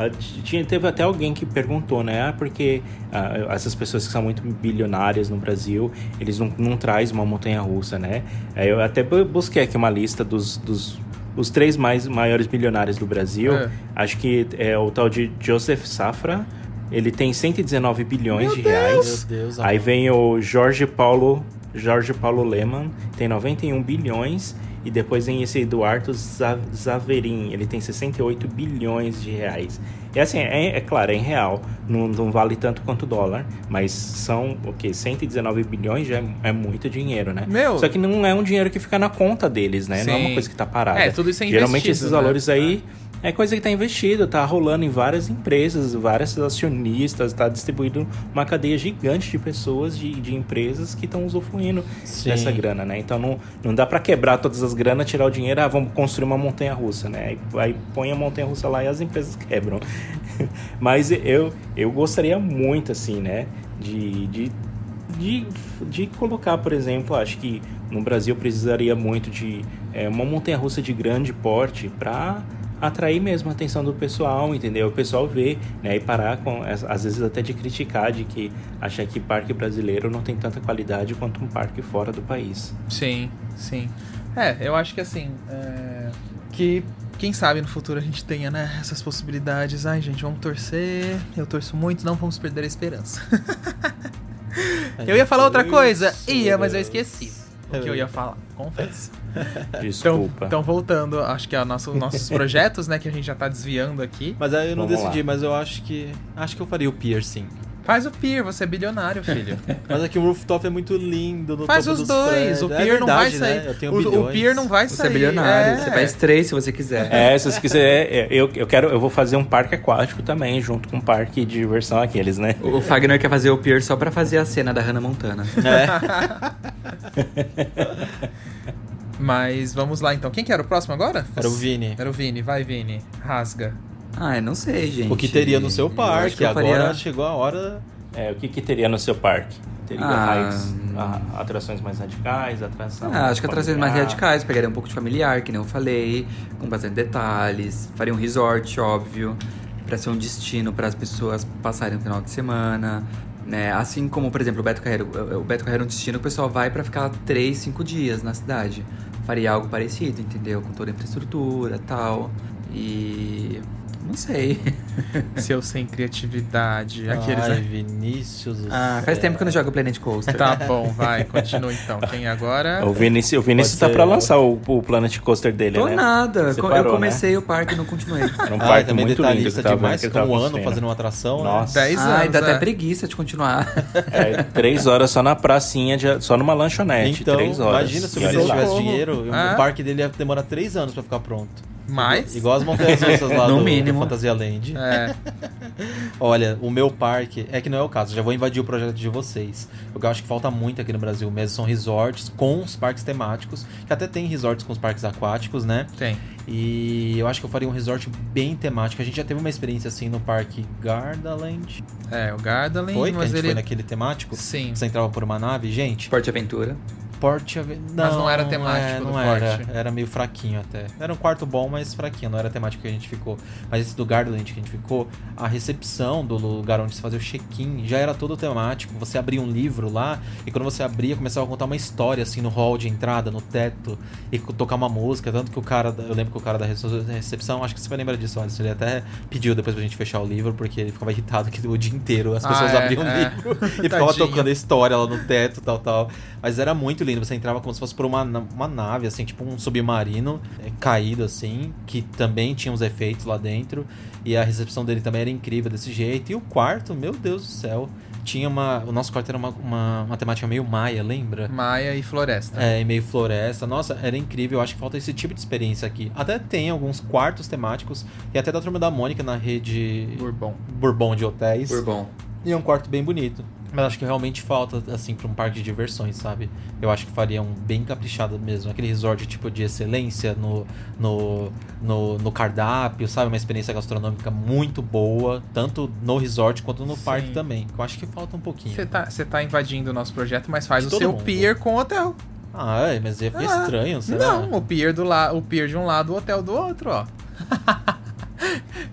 Speaker 3: tinha, teve até alguém que perguntou, né? Ah, porque ah, essas pessoas que são muito bilionárias no Brasil, eles não, não trazem uma montanha russa, né? Aí eu até bu- busquei aqui uma lista dos, dos os três mais, maiores bilionários do Brasil.
Speaker 6: É.
Speaker 3: Acho que é o tal de Joseph Safra. Ele tem 119 bilhões
Speaker 6: Meu
Speaker 3: de
Speaker 6: Deus!
Speaker 3: reais.
Speaker 5: Meu Deus,
Speaker 3: Aí vem o Jorge Paulo, Jorge Paulo Lehmann, tem 91 bilhões. E depois vem esse Eduardo Za- Zaverin, ele tem 68 bilhões de reais. E assim, é, é claro, é em real, não, não vale tanto quanto o dólar, mas são o que 119 bilhões já é, é muito dinheiro, né?
Speaker 6: Meu.
Speaker 3: Só que não é um dinheiro que fica na conta deles, né? Não é
Speaker 6: Sim.
Speaker 3: uma coisa que tá parada.
Speaker 6: É, tudo isso é
Speaker 3: Geralmente esses
Speaker 6: né?
Speaker 3: valores aí é coisa que tá investido, tá rolando em várias empresas, vários acionistas, tá distribuído uma cadeia gigante de pessoas, de, de empresas que estão usufruindo
Speaker 5: Sim.
Speaker 3: dessa grana, né? Então não, não dá pra quebrar todas as granas, tirar o dinheiro, ah, vamos construir uma montanha russa, né? Aí, aí põe a montanha russa lá e as empresas quebram. <laughs> Mas eu, eu gostaria muito, assim, né? De, de, de, de colocar, por exemplo, acho que no Brasil precisaria muito de é, uma montanha russa de grande porte para atrair mesmo a atenção do pessoal, entendeu? O pessoal ver, né? E parar com, às às vezes até de criticar, de que achar que parque brasileiro não tem tanta qualidade quanto um parque fora do país.
Speaker 6: Sim, sim. É, eu acho que assim. é, Que quem sabe no futuro a gente tenha, né, essas possibilidades. Ai, gente, vamos torcer. Eu torço muito, não vamos perder a esperança. <laughs> eu ia falar outra coisa? Ia, mas eu esqueci o que eu ia falar, confesso. <laughs> Então,
Speaker 3: Desculpa.
Speaker 6: então voltando, acho que a nosso, nossos projetos, né, que a gente já tá desviando aqui.
Speaker 5: Mas aí eu não
Speaker 3: Vamos
Speaker 5: decidi,
Speaker 3: lá.
Speaker 5: mas eu acho que. Acho que eu faria o piercing.
Speaker 6: Faz o Pier, você é bilionário, filho. <laughs>
Speaker 5: Mas aqui o rooftop é muito lindo. No
Speaker 6: Faz
Speaker 5: topo
Speaker 6: os dois.
Speaker 5: prédios.
Speaker 6: O
Speaker 5: É
Speaker 6: Pier não vai sair.
Speaker 5: Né? Eu tenho
Speaker 6: o, o. Pier não vai
Speaker 4: Você
Speaker 6: sair.
Speaker 4: é bilionário,
Speaker 6: é.
Speaker 4: você faz três se você quiser.
Speaker 3: É, se você quiser, é, eu, eu quero, eu vou fazer um parque aquático também, junto com um parque de diversão aqueles, né?
Speaker 4: O Fagner quer fazer o Pier só pra fazer a cena da Hannah Montana. <laughs>
Speaker 6: Mas vamos lá então. Quem que era o próximo agora?
Speaker 5: Era o Vini.
Speaker 6: Era o Vini. Vai, Vini. Rasga.
Speaker 4: Ah, eu não sei, gente.
Speaker 5: O que teria no seu parque. Agora
Speaker 4: faria-
Speaker 5: chegou a hora.
Speaker 3: É, o que, que teria no seu parque? Teria
Speaker 4: Ah,
Speaker 3: rides, a- atrações mais radicais, atração.
Speaker 4: Ah, acho que atrações mais radicais, pegaria um pouco de familiar, que nem eu falei, com bastante detalhes. Faria um resort, óbvio, pra ser um destino para as pessoas passarem o final de semana. Né? Assim como, por exemplo, o Beto Carreiro. O Beto Carreiro é um destino que o pessoal vai pra ficar 3, 5 dias na cidade. Faria algo parecido, entendeu? Com toda a infraestrutura e tal. E. Não sei. <laughs>
Speaker 6: Seu sem criatividade. Aqueles,
Speaker 5: Ai,
Speaker 6: né?
Speaker 5: Vinícius. do
Speaker 4: Ah, faz
Speaker 5: céu.
Speaker 4: tempo que eu não jogo Planet Coaster.
Speaker 6: Tá bom, vai. Continua então. Quem agora?
Speaker 3: O Vinícius, o Vinícius tá
Speaker 5: ser
Speaker 3: pra lançar o, o Planet Coaster dele,
Speaker 4: Tô
Speaker 3: né?
Speaker 4: nada.
Speaker 3: Parou,
Speaker 4: eu comecei o parque e não continuei.
Speaker 3: Né? Era um
Speaker 5: Ah,
Speaker 3: parque
Speaker 5: também
Speaker 3: muito lindo que
Speaker 5: detalhista
Speaker 3: tava
Speaker 5: demais,
Speaker 3: que tava
Speaker 5: um ano
Speaker 3: construindo.
Speaker 5: fazendo uma atração. né?
Speaker 3: Nossa.
Speaker 6: 10
Speaker 4: Ai,
Speaker 6: anos.
Speaker 4: dá até
Speaker 6: é.
Speaker 4: preguiça de continuar.
Speaker 3: É, três horas só na pracinha, de- só numa lanchonete.
Speaker 5: Então,
Speaker 3: três horas.
Speaker 5: imagina se o
Speaker 3: E olha
Speaker 5: Vinícius
Speaker 3: lá.
Speaker 5: tivesse dinheiro,
Speaker 6: Ah.
Speaker 5: o parque dele ia demorar três anos pra ficar pronto.
Speaker 6: Mais?
Speaker 5: Igual as montanhas russas lá
Speaker 4: No
Speaker 5: do,
Speaker 4: mínimo.
Speaker 5: Do Fantasia Land.
Speaker 6: É. <laughs>
Speaker 5: Olha, o meu parque, é que não é o caso, já vou invadir o projeto de vocês. O que eu acho que falta muito aqui no Brasil mesmo são resorts com os parques temáticos, que até tem resorts com os parques aquáticos, né?
Speaker 6: Tem.
Speaker 5: E eu acho que eu faria um resort bem temático. A gente já teve uma experiência assim no parque Gardaland.
Speaker 6: É, o Gardaland,
Speaker 5: Foi? Que a
Speaker 6: mas
Speaker 5: gente
Speaker 6: ele.
Speaker 5: foi naquele temático?
Speaker 6: Sim.
Speaker 5: Você entrava por uma nave, gente.
Speaker 4: Porte Aventura.
Speaker 5: Porte Ave-
Speaker 6: Mas não era temático
Speaker 5: é,
Speaker 6: do
Speaker 5: não era.
Speaker 6: Porte.
Speaker 5: Era meio fraquinho até. Era um quarto bom, mas fraquinho. Não era temático que a gente ficou. Mas esse do Gardaland que a gente ficou, a recepção do lugar onde se fazia o check-in já era todo temático. Você abria um livro lá e quando você abria, começava a contar uma história assim no hall de entrada, no teto e tocar uma música. Tanto que o cara, eu lembro que o cara da rece- recepção, acho que você vai lembrar disso, Alisson, ele até pediu depois pra gente fechar o livro porque ele ficava irritado que o dia inteiro as
Speaker 6: Ah,
Speaker 5: pessoas
Speaker 6: é,
Speaker 5: abriam o
Speaker 6: é.
Speaker 5: livro <laughs> e ficava
Speaker 6: Tadinho.
Speaker 5: tocando a história lá no teto, tal, tal. Mas era muito lindo. Você entrava como se fosse por uma, uma nave, assim, tipo um submarino é, caído, assim, que também tinha uns efeitos lá dentro. E a recepção dele também era incrível desse jeito. E o quarto, meu Deus do céu, tinha uma. O nosso quarto era uma, uma, uma temática meio maia, lembra?
Speaker 6: Maia e Floresta.
Speaker 5: É, e meio floresta. Nossa, era incrível. Eu acho que falta esse tipo de experiência aqui. Até tem alguns quartos temáticos, e até da turma da Mônica na rede
Speaker 6: Bourbon.
Speaker 5: Bourbon de hotéis.
Speaker 4: Bourbon.
Speaker 5: E é um quarto bem bonito. Mas acho que realmente falta, assim, pra um parque de diversões, sabe? Eu acho que faria um bem caprichado mesmo. Aquele resort tipo de excelência no, no, no, no cardápio, sabe? Uma experiência gastronômica muito boa, tanto no resort quanto no
Speaker 6: Sim.
Speaker 5: parque também. Eu acho que falta um pouquinho.
Speaker 6: Você tá, tá invadindo o nosso projeto, mas faz
Speaker 5: De
Speaker 6: o seu
Speaker 5: mundo.
Speaker 6: pier com o hotel.
Speaker 5: Ah, é, mas ia ficar
Speaker 6: Ah,
Speaker 5: estranho, será?
Speaker 6: Não, o pier, do la... o pier de um lado, o hotel do outro, ó. <laughs>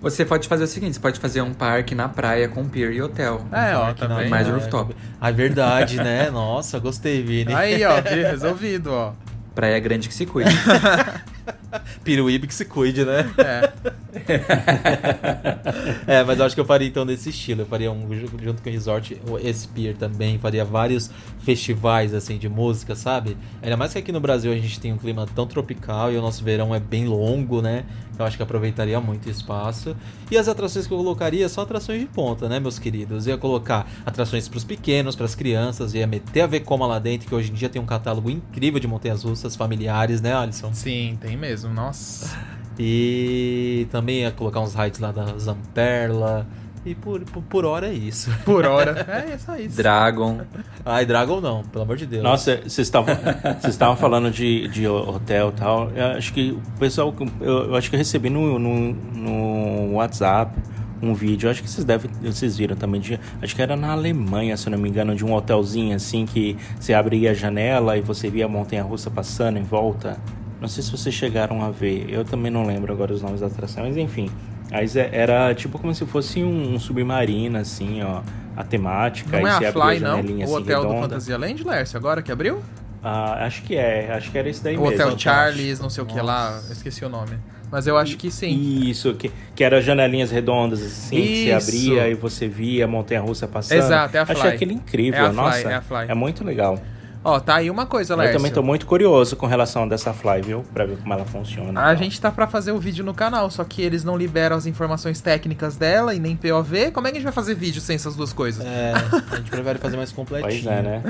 Speaker 4: Você pode fazer o seguinte: você pode fazer um parque na praia com pier e hotel.
Speaker 6: É, ó,
Speaker 5: Parque na
Speaker 6: também.
Speaker 4: Mais
Speaker 5: praia.
Speaker 4: rooftop.
Speaker 5: Ah, é verdade, né? <laughs> Nossa, gostei, Vini.
Speaker 6: Aí, ó, vi- <laughs> resolvido, ó.
Speaker 4: Praia grande que se cuida. <laughs>
Speaker 5: Piruíbe que se cuide, né?
Speaker 6: É.
Speaker 5: É, mas eu acho que eu faria então desse estilo. Eu faria um junto com o resort, esse pier também, faria vários festivais assim de música, sabe? Ainda mais que aqui no Brasil a gente tem um clima tão tropical e o nosso verão é bem longo, né? Eu acho que aproveitaria muito o espaço. E as atrações que eu colocaria são atrações de ponta, né, meus queridos? Eu ia colocar atrações para os pequenos, para as crianças, ia meter a Vekoma lá dentro, que hoje em dia tem um catálogo incrível de montanhas russas familiares, né, Alisson?
Speaker 6: Sim, tem mesmo. Nossa. <laughs>
Speaker 5: E também ia colocar uns rides lá da Zamperla. E por, por, por hora é isso. <laughs>
Speaker 6: Por hora. É só isso.
Speaker 4: Dragon.
Speaker 5: Ai, Dragon não, pelo amor de Deus.
Speaker 3: Nossa, vocês estavam vocês estavam falando de, de hotel e tal. Eu acho que o pessoal. Eu, eu acho que eu recebi no, no, no WhatsApp um vídeo. Eu acho que vocês devem. Vocês viram também. De, acho que era na Alemanha, se eu não me engano, de um hotelzinho assim que você abria a janela e você via a montanha russa passando em volta. Não sei se vocês chegaram a ver. Eu também não lembro agora os nomes da atração, mas enfim. Mas é- era tipo como se fosse um, um submarino, assim, ó. A temática.
Speaker 6: Não é a Fly, não? O
Speaker 3: assim,
Speaker 6: hotel do
Speaker 3: redonda.
Speaker 6: Fantasia Land, Lércio, agora que abriu?
Speaker 3: Ah, acho que é, acho que era isso daí
Speaker 6: O
Speaker 3: mesmo.
Speaker 6: Hotel Charles, não sei o que lá, eu esqueci o nome. Mas eu acho que sim.
Speaker 3: Isso, que, que era janelinhas redondas, assim, que
Speaker 6: Isso.
Speaker 3: você abria e você via a montanha-russa passando.
Speaker 6: Exato, é a
Speaker 3: Achei
Speaker 6: Fly.
Speaker 3: aquilo incrível,
Speaker 6: É a Fly,
Speaker 3: nossa.
Speaker 6: é a Fly.
Speaker 3: é muito legal.
Speaker 6: Ó, tá aí uma coisa,
Speaker 3: Eu
Speaker 6: Lércio.
Speaker 3: também tô muito curioso com relação dessa Fly, viu? Pra ver como ela funciona.
Speaker 6: A gente tá pra fazer o vídeo no canal, só que eles não liberam as informações técnicas dela e nem POV. Como é que a gente vai fazer vídeo sem essas duas coisas?
Speaker 5: É, a gente prefere fazer mais completinho. <laughs>
Speaker 3: Pois é, né?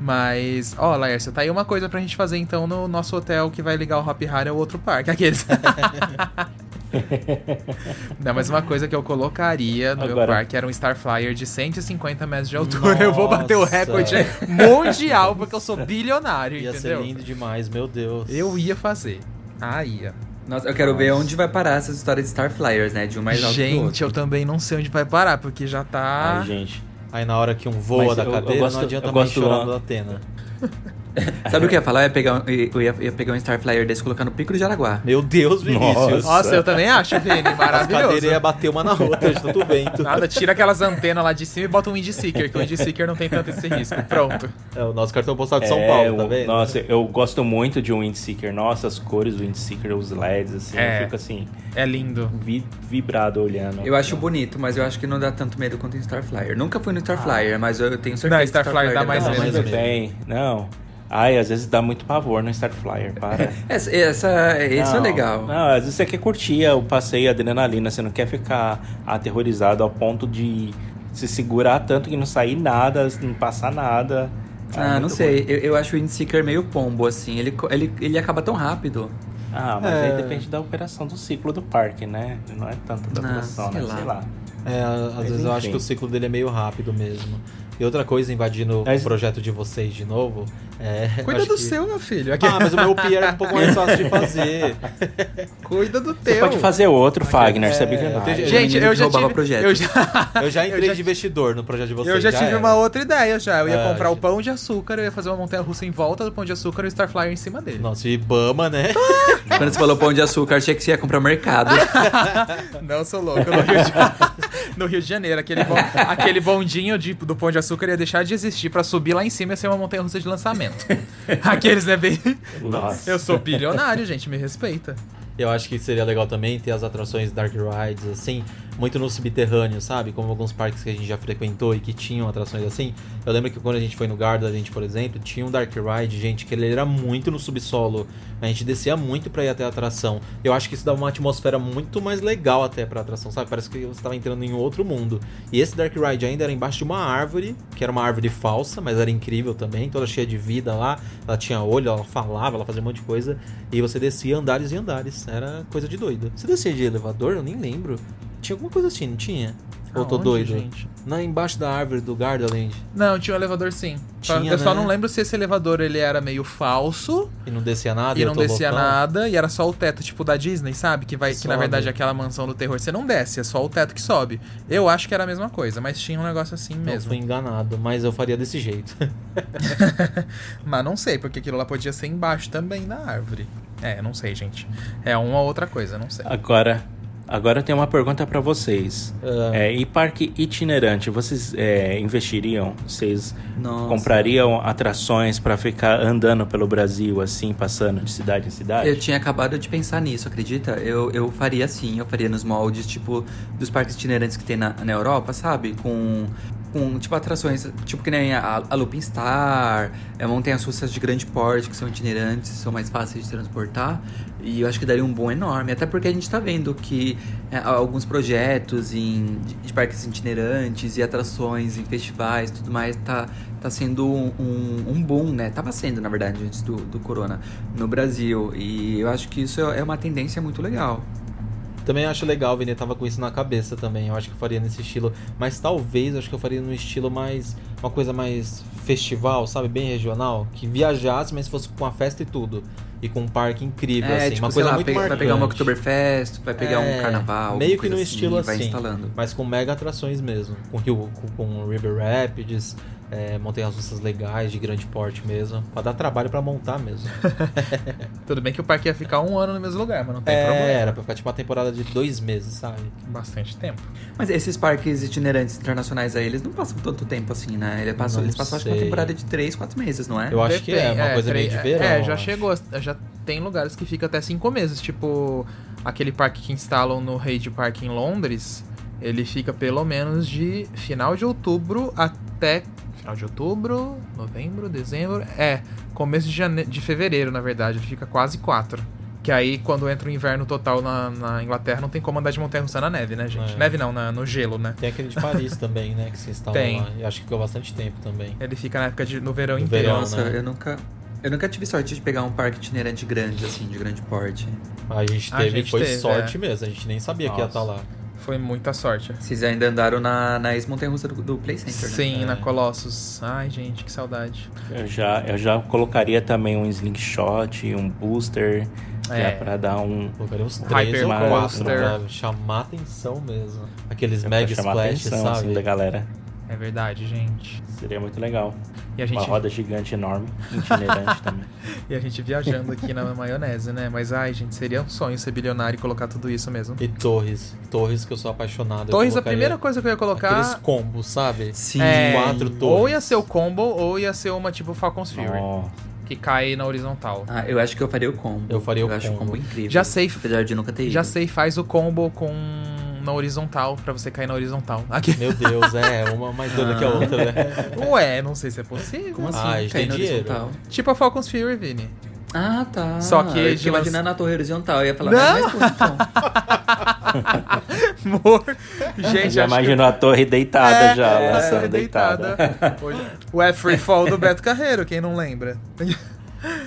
Speaker 6: Mas, ó, Lércio, tá aí uma coisa pra gente fazer então no nosso hotel que vai ligar o Hop Hari ao outro parque. Aqueles. <laughs> <laughs> Não, mas uma coisa que eu colocaria no meu
Speaker 3: Agora-
Speaker 6: parque era um Star Flyer de 150 metros de altura. Eu vou bater o
Speaker 5: Nossa.
Speaker 6: recorde mundial porque eu sou bilionário,
Speaker 5: Ia
Speaker 6: entendeu?
Speaker 5: ser lindo demais, meu Deus.
Speaker 6: Eu ia fazer. Ah, ia.
Speaker 4: Nossa, eu quero ver onde vai parar essas histórias de Star Flyers, né? De um mais alto
Speaker 6: Gente,
Speaker 4: outro.
Speaker 6: eu também não sei onde vai parar, porque já tá.
Speaker 3: Ai, gente.
Speaker 5: Aí na hora que um voa
Speaker 3: Mas
Speaker 5: da
Speaker 3: eu- eu
Speaker 5: cadeira,
Speaker 3: gosto-
Speaker 5: não adianta
Speaker 3: eu
Speaker 5: mais
Speaker 3: gosto
Speaker 5: chorar
Speaker 3: do-
Speaker 5: Atena. <laughs> <laughs>
Speaker 4: Sabe o que eu ia falar? Eu ia pegar, um- eu ia, ia pegar um Star Flyer desse e colocar no Pico do Jaraguá.
Speaker 5: Meu Deus, Vinícius.
Speaker 6: Nossa, eu também acho, Vini, maravilhoso.
Speaker 5: cadeiras iam bater uma na outra de tanto vento.
Speaker 6: Nada, tira aquelas antenas lá de cima e bota um Wind Seeker, que o Wind Seeker não tem tanto esse risco. Pronto.
Speaker 5: É o nosso cartão postal de São
Speaker 3: É,
Speaker 5: Paulo, tá vendo?
Speaker 3: Nossa, eu gosto muito de um Windseeker. Nossa, as cores do Windseeker, os LEDs, assim,
Speaker 6: É.
Speaker 3: eu fico assim,
Speaker 6: É lindo.
Speaker 3: vi- vibrado olhando.
Speaker 4: Eu acho bonito, mas eu acho que não dá tanto medo quanto em Star Flyer. Nunca fui no Star Flyer, mas eu tenho certeza
Speaker 6: Não,
Speaker 4: que
Speaker 6: Star Flyer dá
Speaker 4: deve
Speaker 6: mais medo.
Speaker 3: mas bem, não. Ai, às vezes dá muito pavor no Star Flyer, para. <laughs>
Speaker 4: Essa, essa, isso é
Speaker 3: Não,
Speaker 4: legal.
Speaker 3: Não, às vezes você quer curtir o passeio, a adrenalina, você não quer ficar aterrorizado ao ponto de se segurar tanto que não sair nada, não passar nada.
Speaker 4: Ah, não
Speaker 3: muito
Speaker 4: sei. Eu, eu acho o Windseeker meio pombo, assim. Ele, ele, ele acaba tão rápido.
Speaker 3: Ah, mas
Speaker 5: É.
Speaker 3: aí depende da operação do ciclo do parque, né? Não é tanto da
Speaker 4: Ah,
Speaker 3: operação,
Speaker 4: sei
Speaker 3: né?
Speaker 4: lá.
Speaker 3: Sei lá.
Speaker 5: É, às
Speaker 3: Mas
Speaker 5: vezes eu acho
Speaker 3: enfim.
Speaker 5: que o ciclo dele é meio rápido mesmo. E outra coisa, invadindo
Speaker 3: Mas-
Speaker 5: o projeto de vocês de novo, é... <laughs>
Speaker 6: Cuida do
Speaker 5: que-
Speaker 6: seu, meu filho.
Speaker 5: Ah, mas o meu pier é um pouco mais fácil de fazer. <laughs>
Speaker 6: Cuida do
Speaker 3: Você
Speaker 6: teu.
Speaker 3: pode fazer outro, Fagner,
Speaker 5: é,
Speaker 3: você é
Speaker 5: eu
Speaker 3: bilionário.
Speaker 6: Gente, eu já
Speaker 4: roubava
Speaker 6: tive...
Speaker 4: projeto.
Speaker 6: Eu já... <laughs>
Speaker 5: Eu já entrei
Speaker 6: já-
Speaker 5: de investidor no projeto de vocês.
Speaker 6: Eu já tive
Speaker 5: era.
Speaker 6: uma outra ideia já. Eu ia
Speaker 5: Ah,
Speaker 6: comprar o
Speaker 5: já.
Speaker 6: pão de açúcar, eu ia fazer uma montanha russa em volta do pão de açúcar e o Star Flyer em cima dele.
Speaker 5: Nossa, Ibama, né?
Speaker 4: Quando você falou pão de açúcar, achei que você ia comprar mercado.
Speaker 6: Não, sou louco. No Rio de, no Rio de Janeiro, aquele, bon- aquele bondinho de- do Pão de Açúcar ia deixar de existir pra subir lá em cima e ser uma montanha russa de lançamento. <laughs> Aqueles, né, bem...
Speaker 3: Nossa.
Speaker 6: Eu sou bilionário, gente, me respeita.
Speaker 5: Eu acho que seria legal também ter as atrações Dark Rides, assim, muito no subterrâneo, sabe? Como alguns parques que a gente já frequentou e que tinham atrações assim. Eu lembro que quando a gente foi no Garda, a gente, por exemplo, tinha um Dark Ride, gente, que ele era muito no subsolo. A gente descia muito pra ir até a atração. Eu acho que isso dá uma atmosfera muito mais legal até pra atração, sabe? Parece que você tava entrando em outro mundo. E esse Dark Ride ainda era embaixo de uma árvore, que era uma árvore falsa, mas era incrível também, toda cheia de vida lá. Ela tinha olho, ela falava, ela fazia um monte de coisa. E você descia andares e andares. Era coisa de doido. Você descia de elevador? Eu nem lembro. Tinha alguma coisa assim, não tinha? Ou tô doido?
Speaker 6: gente?
Speaker 5: Na, embaixo da árvore do Gardaland.
Speaker 6: Não, tinha um elevador sim. Só-
Speaker 5: Tinha,
Speaker 6: eu só
Speaker 5: né?
Speaker 6: não lembro se esse elevador ele era meio falso
Speaker 5: E não descia nada?
Speaker 6: e
Speaker 5: eu
Speaker 6: não descia
Speaker 5: loucão.
Speaker 6: nada e era só o teto, tipo da Disney, sabe? Que vai que, na verdade é aquela mansão do terror você não desce, é só o teto que sobe. Eu acho que era a mesma coisa, mas tinha um negócio assim
Speaker 5: Não,
Speaker 6: mesmo.
Speaker 5: fui enganado, mas eu faria desse jeito. <laughs> <laughs>
Speaker 6: Mas não sei, porque aquilo lá podia ser embaixo também da árvore. É, não sei, gente. É uma outra coisa, não sei.
Speaker 3: Agora, Agora eu tenho uma pergunta pra vocês.
Speaker 5: Ah.
Speaker 3: É, e parque itinerante, vocês é, investiriam? Vocês
Speaker 4: Nossa.
Speaker 3: comprariam atrações pra ficar andando pelo Brasil, assim, passando de cidade em cidade?
Speaker 4: Eu tinha acabado de pensar nisso, acredita? Eu, eu faria sim, eu faria nos moldes, tipo, dos parques itinerantes que tem na, na Europa, sabe? Com, com, tipo, atrações, tipo, que nem a, a Lupin Star, é, montanhas russas de grande porte, que são itinerantes, são mais fáceis de transportar. E eu acho que daria um bom enorme, até porque a gente tá vendo que é, alguns projetos em, de, de parques itinerantes e atrações em festivais tudo mais, tá, tá sendo um, um, um boom, né? Tava sendo, na verdade, antes do, do corona, no Brasil. E eu acho que isso é uma tendência muito legal.
Speaker 5: Também acho legal, o tava com isso na cabeça também. Eu acho que eu faria nesse estilo. Mas talvez eu acho que eu faria num estilo mais. Uma coisa mais festival, sabe? Bem regional. Que viajasse, mas fosse com a festa e tudo. E com um parque incrível, assim.
Speaker 4: tipo,
Speaker 5: uma coisa
Speaker 4: lá,
Speaker 5: muito
Speaker 4: pe-
Speaker 5: marcante.
Speaker 4: Vai pegar uma Oktoberfest, vai pegar
Speaker 5: É,
Speaker 4: um carnaval.
Speaker 5: Meio que no
Speaker 4: coisa
Speaker 5: estilo
Speaker 4: assim, vai
Speaker 5: assim.
Speaker 4: instalando.
Speaker 5: Mas com mega atrações mesmo. Com, Rio, com, com River Rapids, é, montanhas russas legais, de grande porte mesmo. Pra dar trabalho pra montar mesmo. <laughs>
Speaker 6: Tudo bem que o parque ia ficar um ano no mesmo lugar, mas não tem
Speaker 5: É,
Speaker 6: problema.
Speaker 5: era pra ficar tipo uma temporada de dois meses, sabe?
Speaker 6: Bastante tempo.
Speaker 4: Mas esses parques itinerantes internacionais aí, eles não passam tanto tempo assim, né? Eles passam, eles passam acho que uma temporada de 3, 4 meses, não é?
Speaker 5: Eu acho que é
Speaker 6: Depende,
Speaker 5: uma coisa meio de
Speaker 6: três-
Speaker 5: verão.
Speaker 6: É, já chegou. Já tem lugares que fica até cinco meses. Tipo, aquele parque que instalam no Rede Park em Londres. Ele fica pelo menos de final de outubro até. Final de outubro, novembro, dezembro. É, começo de, jane... de fevereiro, na verdade. Ele fica quase quatro. Que aí, quando entra o inverno total na, na Inglaterra, não tem como andar de montanha russa na neve, né, gente?
Speaker 5: É.
Speaker 6: Neve não, na- no gelo, né?
Speaker 5: Tem aquele de Paris <laughs> também, né? Que se instala
Speaker 6: Tem.
Speaker 5: lá. E acho que ficou bastante tempo também.
Speaker 6: Ele fica na época de, no verão
Speaker 5: No
Speaker 6: inteiro.
Speaker 5: verão.
Speaker 4: Nossa,
Speaker 5: né?
Speaker 4: eu nunca. Eu nunca tive sorte de pegar um parque itinerante grande, assim, de grande porte.
Speaker 5: A gente
Speaker 6: A
Speaker 5: teve,
Speaker 6: gente
Speaker 5: foi
Speaker 6: teve,
Speaker 5: sorte
Speaker 6: é.
Speaker 5: mesmo. A gente nem sabia que ia
Speaker 3: Nossa.
Speaker 5: estar lá.
Speaker 6: Foi muita sorte.
Speaker 4: Vocês ainda andaram na, na ex-montanha russa do, do Play Center, né?
Speaker 6: Sim,
Speaker 5: É.
Speaker 6: na Colossus. Ai, gente, que saudade.
Speaker 3: Eu já, eu já colocaria também um slingshot, um booster, que é
Speaker 6: É.
Speaker 3: pra dar um...
Speaker 5: Colocaria uns três ou
Speaker 6: Hyper
Speaker 5: quatro
Speaker 6: Coaster.
Speaker 5: pra chamar atenção mesmo. Aqueles
Speaker 3: é pra
Speaker 5: mega
Speaker 3: chamar
Speaker 5: splash,
Speaker 3: atenção,
Speaker 5: sabe?
Speaker 3: assim, da galera.
Speaker 6: É verdade, gente.
Speaker 3: Seria muito legal.
Speaker 6: E a gente,
Speaker 3: Uma roda gigante enorme, itinerante <laughs> também.
Speaker 6: e a gente viajando aqui na maionese, né? Mas ai, gente, seria um sonho ser bilionário e colocar tudo isso mesmo.
Speaker 5: E Torres. Torres que eu sou apaixonado. Eu
Speaker 6: Torres, a primeira coisa que eu ia colocar.
Speaker 5: Aqueles combos, sabe?
Speaker 4: Sim.
Speaker 6: é,
Speaker 5: quatro torres.
Speaker 6: ou ia ser o combo, ou ia ser uma tipo Falcon's Fury,
Speaker 3: Nossa.
Speaker 6: que cai na horizontal.
Speaker 4: Ah, eu acho que eu faria o combo.
Speaker 5: Eu faria o
Speaker 4: acho o
Speaker 5: combo.
Speaker 4: combo incrível.
Speaker 6: Já sei.
Speaker 4: Apesar de nunca ter ido.
Speaker 6: Já sei, faz o combo com na horizontal, pra você cair na horizontal. Aqui.
Speaker 5: Meu Deus, é. Uma mais doida que a outra, né?
Speaker 6: Ué, não sei se é possível.
Speaker 4: Como assim?
Speaker 5: Ah, a gente
Speaker 4: cair
Speaker 5: tem
Speaker 4: na
Speaker 5: dinheiro.
Speaker 4: horizontal?
Speaker 6: Tipo a Falcon's Fury, Vini.
Speaker 4: Ah, tá.
Speaker 6: Só que
Speaker 4: eu tinha
Speaker 6: lança-
Speaker 4: imaginando a torre horizontal. Eu ia falar,
Speaker 6: Não!
Speaker 4: mas mais curto, então.
Speaker 6: Amor. Gente,
Speaker 3: Já
Speaker 6: acho que-
Speaker 3: imaginou a torre deitada
Speaker 6: É,
Speaker 3: já,
Speaker 6: é,
Speaker 3: lançando
Speaker 6: é,
Speaker 3: deitada. <laughs>
Speaker 6: O é Free Fall do Beto Carreiro, quem não lembra?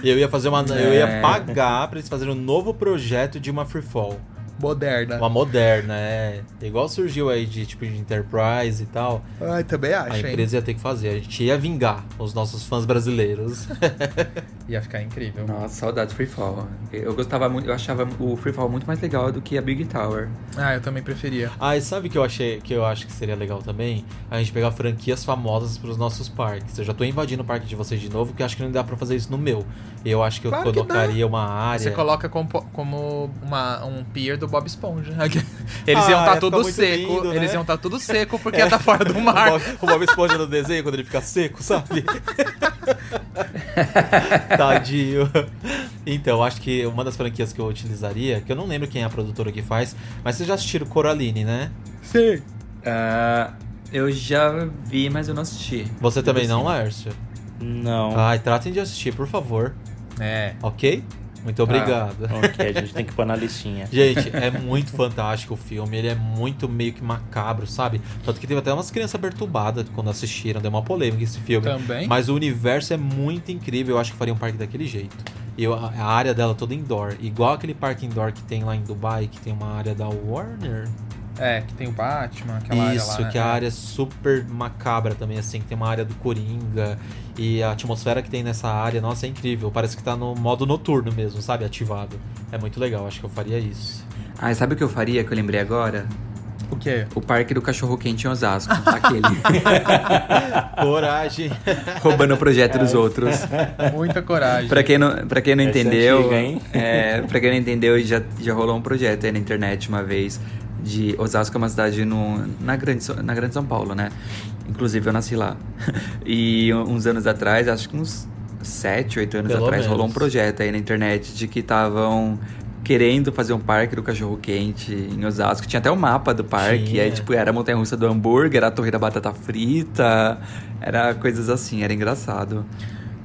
Speaker 5: E eu ia fazer uma. Eu ia
Speaker 4: É.
Speaker 5: pagar pra eles fazerem um novo projeto de uma freefall.
Speaker 6: Moderna.
Speaker 5: Uma moderna, é. Igual surgiu aí de tipo de Enterprise e tal.
Speaker 6: Ai, também acho,
Speaker 5: A
Speaker 6: hein?
Speaker 5: empresa ia ter que fazer. A gente ia vingar os nossos fãs brasileiros. <laughs>
Speaker 6: Ia ficar incrível.
Speaker 4: Nossa, saudades Free Fall. Eu gostava muito, eu achava o Free Fall muito mais legal do que a Big Tower.
Speaker 6: Ah, eu também preferia.
Speaker 5: Ah, e sabe o que eu achei que eu acho que seria legal também? A gente pegar franquias famosas pros nossos parques. Eu já tô invadindo o parque de vocês de novo, que eu acho que não dá pra fazer isso no meu. Eu acho que eu
Speaker 6: Claro que
Speaker 5: colocaria uma área.
Speaker 6: Você coloca como, como uma, um pier do Bob Esponja. <laughs> Eles
Speaker 5: Ah,
Speaker 6: iam estar
Speaker 5: ia
Speaker 6: tudo seco.
Speaker 5: lindo, né?
Speaker 6: Eles iam estar tudo seco porque ia estar fora do <laughs> mar.
Speaker 5: O Bob, o Bob Esponja no desenho quando ele fica seco, sabe? <laughs> Tadinho. Então, acho que uma das franquias que eu utilizaria, que eu não lembro quem é a produtora que faz, mas vocês já assistiram Coraline, né?
Speaker 6: Sim.
Speaker 4: Ah, eu já vi, mas eu não assisti.
Speaker 5: Você também não, Lércio?
Speaker 3: Não.
Speaker 5: Ai, tratem de assistir, por favor.
Speaker 6: É.
Speaker 5: Ok? Muito obrigado.
Speaker 3: Ok, a gente tem que pôr na listinha. <laughs>
Speaker 5: Gente, é muito fantástico o filme, ele é muito meio que macabro, sabe? Tanto que teve até umas crianças perturbadas quando assistiram, deu uma polêmica esse filme.
Speaker 6: Também.
Speaker 5: Mas o universo é muito incrível, eu acho que faria um parque daquele jeito. E a área dela toda indoor, igual aquele parque indoor que tem lá em Dubai, que tem uma área da Warner.
Speaker 6: É, que tem o Batman, aquela
Speaker 5: Isso,
Speaker 6: área lá.
Speaker 5: que
Speaker 6: né?
Speaker 5: a área é super macabra também, assim, que tem uma área do Coringa. E a atmosfera que tem nessa área, nossa, é incrível. Parece que tá no modo noturno mesmo, sabe? Ativado. É muito legal, acho que eu faria isso.
Speaker 4: Ah, sabe o que eu faria que eu lembrei agora?
Speaker 6: O quê?
Speaker 4: O parque do cachorro quente em Osasco. Aquele. <laughs>
Speaker 5: Coragem.
Speaker 4: Roubando o projeto dos outros.
Speaker 6: Muita coragem.
Speaker 4: Pra quem não, pra quem não
Speaker 3: Essa é
Speaker 4: entendeu,
Speaker 3: antiga, hein?
Speaker 4: é, pra quem não entendeu, já, já rolou um projeto aí na internet uma vez de Osasco é uma cidade no, na, grande, na Grande São Paulo, né? Inclusive eu nasci lá. <laughs> E uns anos atrás, acho que uns 7, 8 anos
Speaker 5: Pelo
Speaker 4: atrás, rolou um
Speaker 5: menos.
Speaker 4: projeto aí na internet de que estavam querendo fazer um parque do cachorro quente em Osasco. Tinha até o mapa do parque,
Speaker 5: Tinha.
Speaker 4: aí tipo, era a montanha russa do hambúrguer, era a torre da batata frita, era coisas assim, era engraçado.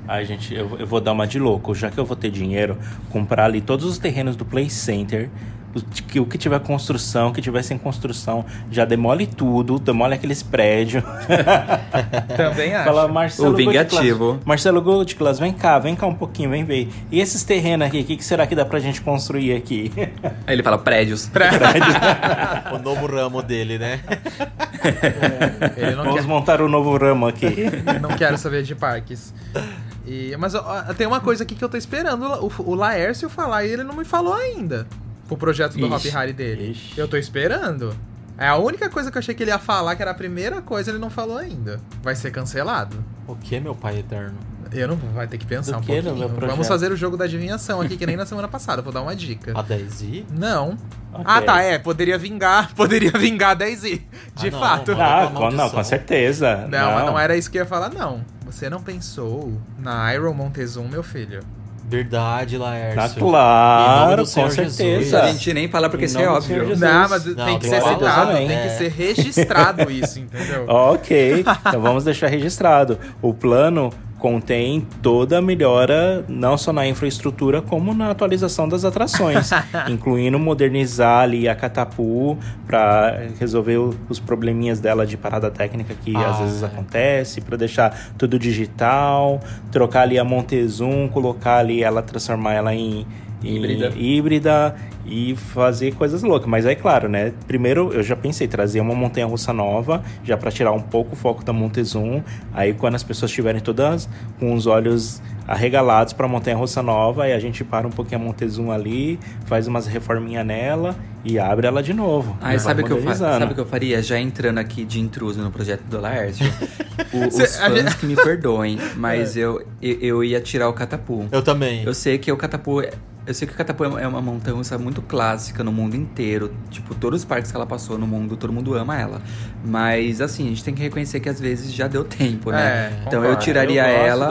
Speaker 3: Ai, gente, eu, eu vou dar uma de louco. Já que eu vou ter dinheiro, comprar ali todos os terrenos do Play Center. O que, o que tiver construção, o que tiver sem construção, já demole tudo, demole aqueles prédios. <laughs>
Speaker 6: Também acho.
Speaker 3: Fala, Marcelo
Speaker 4: O vingativo.
Speaker 3: Marcelo Goldclass, vem cá, vem cá um pouquinho, vem ver. E esses terrenos aqui, o que, que será que dá pra gente construir aqui?
Speaker 4: Aí ele fala prédios. <laughs> <laughs>
Speaker 5: o novo ramo dele, né?
Speaker 6: Ele não
Speaker 3: Vamos
Speaker 6: quer,
Speaker 3: montar um novo ramo aqui.
Speaker 6: não quero saber de parques. E, mas ó, tem uma coisa aqui que eu tô esperando o, o Laércio falar e ele não me falou ainda. O projeto do Hop
Speaker 4: Ixi.
Speaker 6: Harry dele.
Speaker 3: Ixi.
Speaker 6: Eu tô esperando. É a única coisa que eu achei que ele ia falar, que era a primeira coisa, ele não falou ainda. Vai ser cancelado.
Speaker 5: O que, meu pai eterno?
Speaker 6: Eu não vai ter que pensar
Speaker 3: Do
Speaker 6: um
Speaker 3: que no
Speaker 6: pouquinho.
Speaker 3: meu projeto?
Speaker 6: Vamos fazer o jogo da adivinhação aqui, que nem na semana passada. Vou dar uma dica.
Speaker 5: A 10i?
Speaker 6: Não.
Speaker 3: Ok.
Speaker 6: Ah, tá, é. Poderia vingar. <laughs> Poderia vingar 10i. De
Speaker 5: Ah, não,
Speaker 6: fato.
Speaker 3: Ah, com, não, com certeza.
Speaker 6: Não, mas não era isso que eu ia falar, não. Você não pensou na Iron Montezum, meu filho.
Speaker 5: Verdade, Laércio.
Speaker 3: Tá
Speaker 5: Em nome
Speaker 3: claro,
Speaker 5: do
Speaker 3: com
Speaker 5: Senhor Jesus.
Speaker 3: certeza.
Speaker 4: A gente nem fala porque isso é óbvio.
Speaker 3: Jesus.
Speaker 6: Não, mas
Speaker 5: Não,
Speaker 6: tem que ser citado, tem que ser registrado isso, entendeu? <laughs>
Speaker 3: Ok, então vamos deixar registrado. O plano contém toda a melhora, não só na infraestrutura, como na atualização das atrações, <laughs> incluindo modernizar ali a Catapu para resolver os probleminhas dela de parada técnica que
Speaker 5: Ah,
Speaker 3: às vezes
Speaker 5: é.
Speaker 3: acontece, para deixar tudo digital, trocar ali a Montezum, colocar ali ela, transformar ela em em
Speaker 4: Híbrida.
Speaker 3: híbrida e fazer coisas loucas. Mas aí, claro, né? Primeiro eu já pensei trazer uma montanha russa nova, já para tirar um pouco o foco da Montezum. Aí quando as pessoas estiverem todas com os olhos arregalados para a montanha russa nova, aí a gente para um pouquinho a Montezum ali, faz umas reforminhas nela e abre ela de novo.
Speaker 4: Ah,
Speaker 3: E
Speaker 4: sabe o que, eu sabe o que eu faria? Já entrando aqui de intruso no projeto do Laércio. <laughs> o- os
Speaker 6: Cê-
Speaker 4: fãs que me perdoem, <laughs> mas eu, eu, eu ia tirar o Catapu.
Speaker 5: Eu também.
Speaker 4: Eu sei que o Catapu. é- Eu sei que o Catapu é uma- é uma montanha russa muito clássica no mundo inteiro. Tipo, todos os parques que ela passou no mundo, todo mundo ama ela. Mas, assim, a gente tem que reconhecer que às vezes já deu tempo, né?
Speaker 6: É,
Speaker 4: então eu tiraria
Speaker 3: Eu
Speaker 4: ela.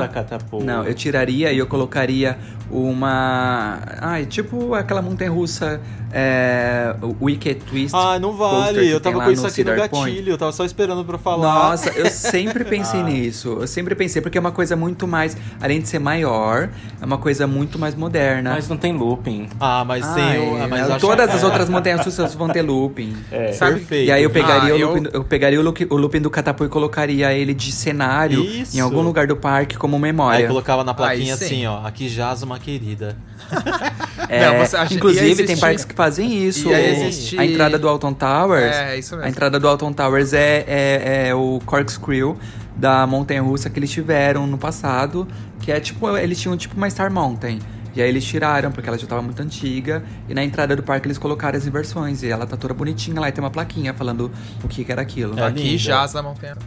Speaker 4: Não, eu tiraria e eu colocaria uma. Ai, tipo aquela montanha russa. É, o Wicked Twist.
Speaker 5: Ah, não vale. Eu
Speaker 4: tem
Speaker 5: tava com isso aqui no
Speaker 4: Cedar Point.
Speaker 5: gatilho. Eu tava só esperando pra falar.
Speaker 4: Nossa, eu <laughs> sempre pensei nisso. Eu sempre pensei, porque é uma coisa muito mais. Além de ser maior, é uma coisa muito mais moderna.
Speaker 3: Mas não tem looping.
Speaker 5: Ah, mas tem ah, mas
Speaker 4: é,
Speaker 5: acho-
Speaker 4: todas as
Speaker 5: é.
Speaker 4: outras montanhas russas vão ter looping.
Speaker 3: É.
Speaker 6: Sabe-
Speaker 5: Perfeito.
Speaker 4: E aí eu pegaria,
Speaker 6: Ah,
Speaker 4: o,
Speaker 6: eu-
Speaker 4: looping, eu pegaria o, look- o looping do Catapu e colocaria ele de cenário
Speaker 5: Isso.
Speaker 4: em algum lugar do parque como
Speaker 5: Aí
Speaker 4: memória.
Speaker 5: colocava na plaquinha
Speaker 6: Aí sim.
Speaker 5: assim, ó. Aqui jaz uma querida. <laughs>
Speaker 4: É,
Speaker 6: Não, você acha-
Speaker 4: inclusive,
Speaker 6: existir-
Speaker 4: tem parques que fazem isso.
Speaker 6: existir-
Speaker 4: A entrada do Alton Towers.
Speaker 6: É, isso mesmo.
Speaker 4: A entrada do Alton Towers é, é, é o corkscrew da montanha russa que eles tiveram no passado. Que é tipo, eles tinham tipo uma Star Mountain. E aí eles tiraram, porque ela já tava muito antiga. E na entrada do parque eles colocaram as inversões. E ela tá toda bonitinha lá e tem uma plaquinha falando o que, que era aquilo.
Speaker 5: É
Speaker 6: Aqui
Speaker 5: linda.
Speaker 6: jaz na montanha.